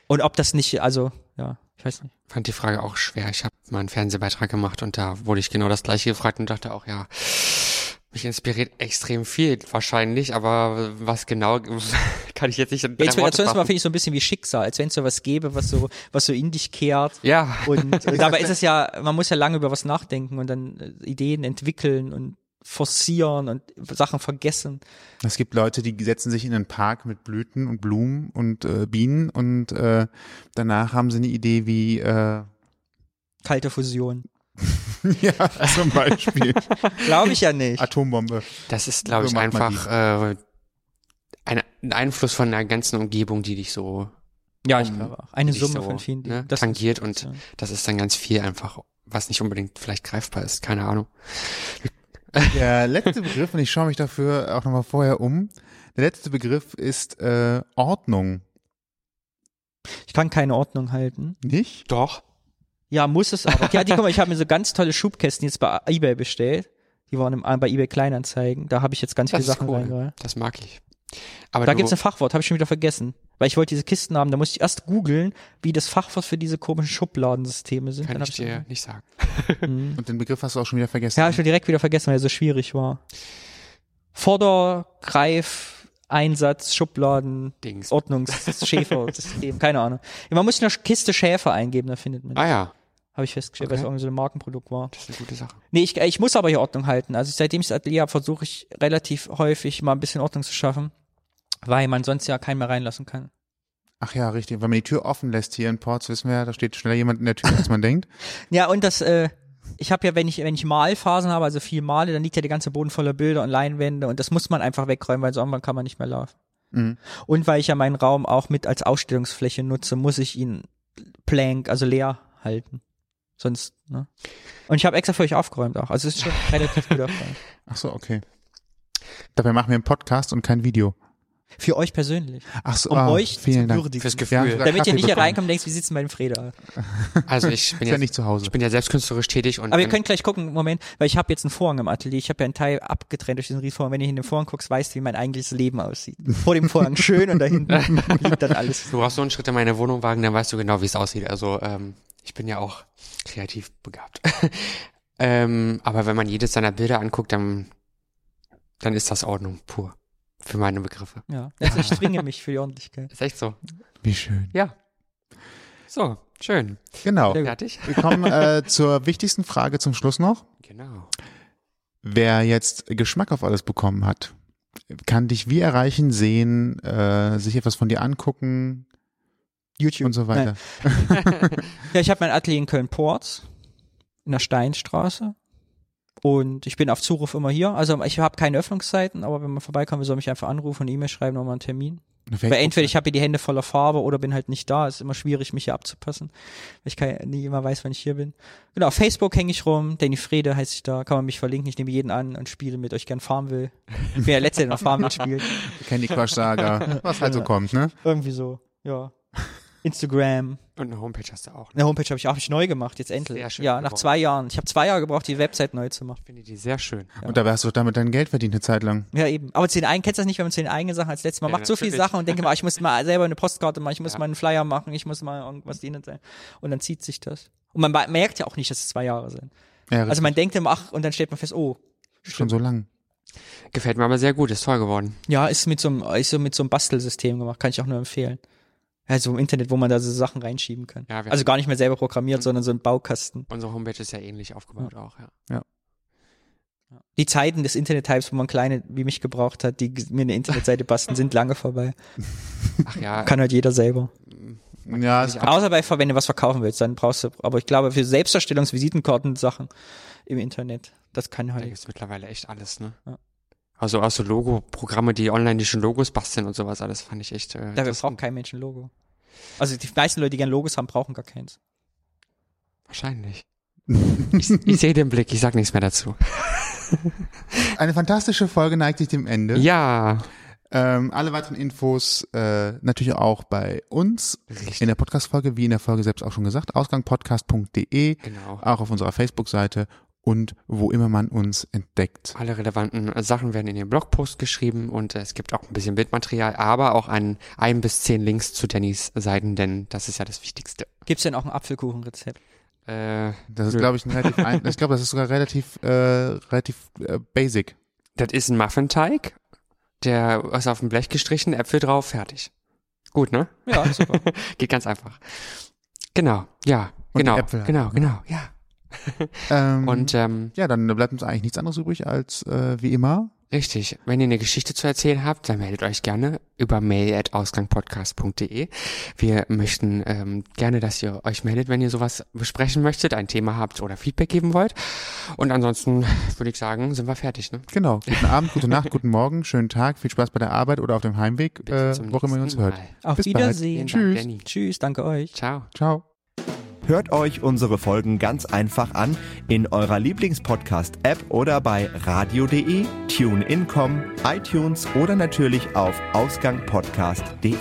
Und ob das nicht, also, ja, ich weiß nicht. fand die Frage auch schwer. Ich habe mal einen Fernsehbeitrag gemacht und da wurde ich genau das gleiche gefragt und dachte auch, ja, mich inspiriert extrem viel wahrscheinlich, aber was genau kann ich jetzt nicht in Inspiration ist mal, finde ich, so ein bisschen wie Schicksal, als wenn es so was gäbe, was so, was so in dich kehrt. Ja, Und, und dabei ist es ja, man muss ja lange über was nachdenken und dann äh, Ideen entwickeln und forcieren und Sachen vergessen. Es gibt Leute, die setzen sich in einen Park mit Blüten und Blumen und äh, Bienen und äh, danach haben sie eine Idee wie äh, Kalte Fusion. ja zum Beispiel Glaube ich ja nicht. Atombombe. das ist, glaube So ich, einfach äh, ein, ein Einfluss von der ganzen Umgebung, die dich so Ja, ich um- glaube auch. Eine die Summe so, von vielen ne, Dingen. Das tangiert ist- und ja. das ist dann ganz viel einfach, was nicht unbedingt vielleicht greifbar ist. Keine Ahnung. Der letzte Begriff, und ich schaue mich dafür auch nochmal vorher um, der letzte Begriff ist äh, Ordnung. Ich kann keine Ordnung halten. Nicht? Doch. Ja, muss es aber. Ja, die, guck mal, ich habe mir so ganz tolle Schubkästen jetzt bei eBay bestellt. Die waren im, bei eBay Kleinanzeigen. Da habe ich jetzt ganz Das viele ist Sachen cool. reingebracht. Das mag ich. Aber Da du, gibt's ein Fachwort, habe ich schon wieder vergessen. Weil ich wollte diese Kisten haben, da musste ich erst googeln, wie das Fachwort für diese komischen Schubladensysteme sind. kann ich dir nicht sagen. Mhm. Und den Begriff hast du auch schon wieder vergessen. Ja, ich schon direkt wieder vergessen, weil er so schwierig war. Vordergreif, Einsatz, Schubladen, Dings. Ordnungsschäfer-System, keine Ahnung. Man muss nur Kiste Schäfer eingeben, da findet man. Ah ja, Habe ich festgestellt, weil es Okay. irgendwie so ein Markenprodukt war. das ist eine gute Sache. Nee, ich, ich muss aber hier Ordnung halten. Also seitdem ich das Atelier habe, versuche ich relativ häufig mal ein bisschen Ordnung zu schaffen, weil man sonst ja keinen mehr reinlassen kann. Ach ja, richtig. Wenn man die Tür offen lässt hier in Ports, wissen wir ja, da steht schneller jemand in der Tür, als man denkt. Ja, und das, äh, ich habe ja, wenn ich, wenn ich Malphasen habe, also viel male, dann liegt ja der ganze Boden voller Bilder und Leinwände und das muss man einfach wegräumen, weil so irgendwann kann man nicht mehr laufen. Mhm. Und weil ich ja meinen Raum auch mit als Ausstellungsfläche nutze, muss ich ihn blank, also leer halten. Sonst, ne? Und ich habe extra für euch aufgeräumt auch. Also es ist schon relativ gut aufgeräumt. Ach so, okay. Dabei machen wir einen Podcast und kein Video. Für euch persönlich. Ach so, Um ah, euch vielen zu würdigen. Fürs Gefühl. sogar Damit ihr nicht hier reinkommt und denkst, wie sitzt denn bei dem Freda? Also ich bin ja ja, nicht zu Hause. ich bin ja selbst künstlerisch tätig und Aber ihr könnt gleich gucken, Moment, weil ich habe jetzt einen Vorhang im Atelier. Ich habe ja einen Teil abgetrennt durch diesen Riesvorhang. Wenn ihr in den Vorhang guckst, weißt du, wie mein eigentliches Leben aussieht. Vor dem Vorhang schön und dahinten liegt dann alles. du brauchst so einen Schritt in meine Wohnung wagen, dann weißt du genau, wie es aussieht. Also ähm, ich bin ja auch kreativ begabt. ähm, aber wenn man jedes seiner Bilder anguckt, dann dann ist das Ordnung pur für meine Begriffe. Ja, also ich zwinge mich für die Ordentlichkeit. Ist echt so. Wie schön. Ja. So, schön. Genau. Fertig? Wir kommen äh, zur wichtigsten Frage zum Schluss noch. Genau. Wer jetzt Geschmack auf alles bekommen hat, kann dich wie erreichen, sehen, äh, sich etwas von dir angucken YouTube und so weiter. Ja, ich habe mein Atelier in Köln-Porz, in der Steinstraße. Und ich bin auf Zuruf immer hier. Also ich habe keine Öffnungszeiten, aber wenn man vorbeikommt, soll mich einfach anrufen und E-Mail schreiben, nochmal einen Termin. Weil entweder ich habe hier die Hände voller Farbe oder bin halt nicht da. ist immer schwierig, mich hier abzupassen. Weil ich kann, nie immer weiß, wann ich hier bin. Genau, auf Facebook hänge ich rum. Danny Frede heiße ich da. Kann man mich verlinken. Ich nehme jeden an und spiele mit euch gern Farmville. Ich bin der Letzte, der noch Farmville spielt. Candy Crush Saga, was halt so kommt, ne? Irgendwie so, ja. Instagram. Und eine Homepage hast du auch. Ne? Eine Homepage habe ich auch hab ich neu gemacht, jetzt endlich. Sehr schön ja, nach zwei Jahren. Ich habe zwei Jahre gebraucht, die Website neu zu machen. Ich finde die sehr schön. Ja. Und dabei hast du damit dein Geld verdient eine Zeit lang. Ja, eben. Aber zu den eigenen, kennst du das nicht, wenn man zu den eigenen Sachen als letztes Mal Ja, macht so viele. Sachen und denke mal, ich muss mal selber eine Postkarte machen, ich muss Ja. mal einen Flyer machen, ich muss mal irgendwas dienen sein. Und dann zieht sich das. Und man merkt ja auch nicht, dass es zwei Jahre sind. Ja, Also man denkt immer, ach, und dann stellt man fest, oh, schon so lang. Gefällt mir aber sehr gut, ist toll geworden. ja, ist mit so einem, ist so mit so einem Bastelsystem gemacht, kann ich auch nur empfehlen. Also im Internet, wo man da so Sachen reinschieben kann. Ja, wir Also gar nicht mehr selber programmiert, sondern so ein Baukasten. Unsere Homepage ist ja ähnlich aufgebaut auch, ja. Die Zeiten des Internet-Types, wo man kleine wie mich gebraucht hat, die mir eine Internetseite basteln, sind lange vorbei. Ach ja, Kann halt jeder selber. Ja, Außer bei, wenn du was verkaufen willst, dann brauchst du, aber ich glaube, für Selbstdarstellungs-, Visitenkarten, Sachen im Internet, das kann da halt. gibt's mittlerweile echt alles, ne? Ja. Also auch so Logo-Programme, die online die schon Logos basteln und sowas, alles fand ich echt. Äh, Dafür das- braucht kein Mensch ein Logo. Also die meisten Leute, die gerne Logos haben, brauchen gar keins. Wahrscheinlich. Ich, ich sehe den Blick, ich sag nichts mehr dazu. eine fantastische Folge neigt sich dem Ende. Ja, Ähm, alle weiteren Infos äh, natürlich auch bei uns richtig. in der Podcast-Folge, wie in der Folge selbst auch schon gesagt, ausgangpodcast.de, Genau. auch auf unserer Facebook-Seite und wo immer man uns entdeckt. Alle relevanten Sachen werden in den Blogpost geschrieben und es gibt auch ein bisschen Bildmaterial, aber auch ein, ein bis zehn Links zu Dannys Seiten, denn das ist ja das Wichtigste. Gibt's denn auch ein Apfelkuchenrezept? Äh, Das ist, glaube ich, ein relativ, ein, ich glaube, das ist sogar relativ, äh, relativ äh, basic. das ist ein Muffinteig, der was auf dem Blech gestrichen, Äpfel drauf, fertig. Gut, ne? Ja, super. Geht ganz einfach. Genau, ja, Und die genau, Äpfel halt, genau, ne? genau, ja. Ähm, Und ähm, ja, dann bleibt uns eigentlich nichts anderes übrig als äh, wie immer. Richtig. Wenn ihr eine Geschichte zu erzählen habt, dann meldet euch gerne über mail.ausgangpodcast.de. Wir möchten ähm, gerne, dass ihr euch meldet, wenn ihr sowas besprechen möchtet, ein Thema habt oder Feedback geben wollt. Und ansonsten würde ich sagen, sind wir fertig. Ne? Genau. Guten Abend, gute Nacht, guten Morgen, schönen Tag, viel Spaß bei der Arbeit oder auf dem Heimweg, äh, wo immer ihr uns hört. Auf Bis bald. Wiedersehen. Dank, Tschüss. Danny. Tschüss, danke euch. Ciao. Ciao. Hört euch unsere Folgen ganz einfach an in eurer Lieblingspodcast-App oder bei radio.de, TuneIn.com, iTunes oder natürlich auf ausgangpodcast.de.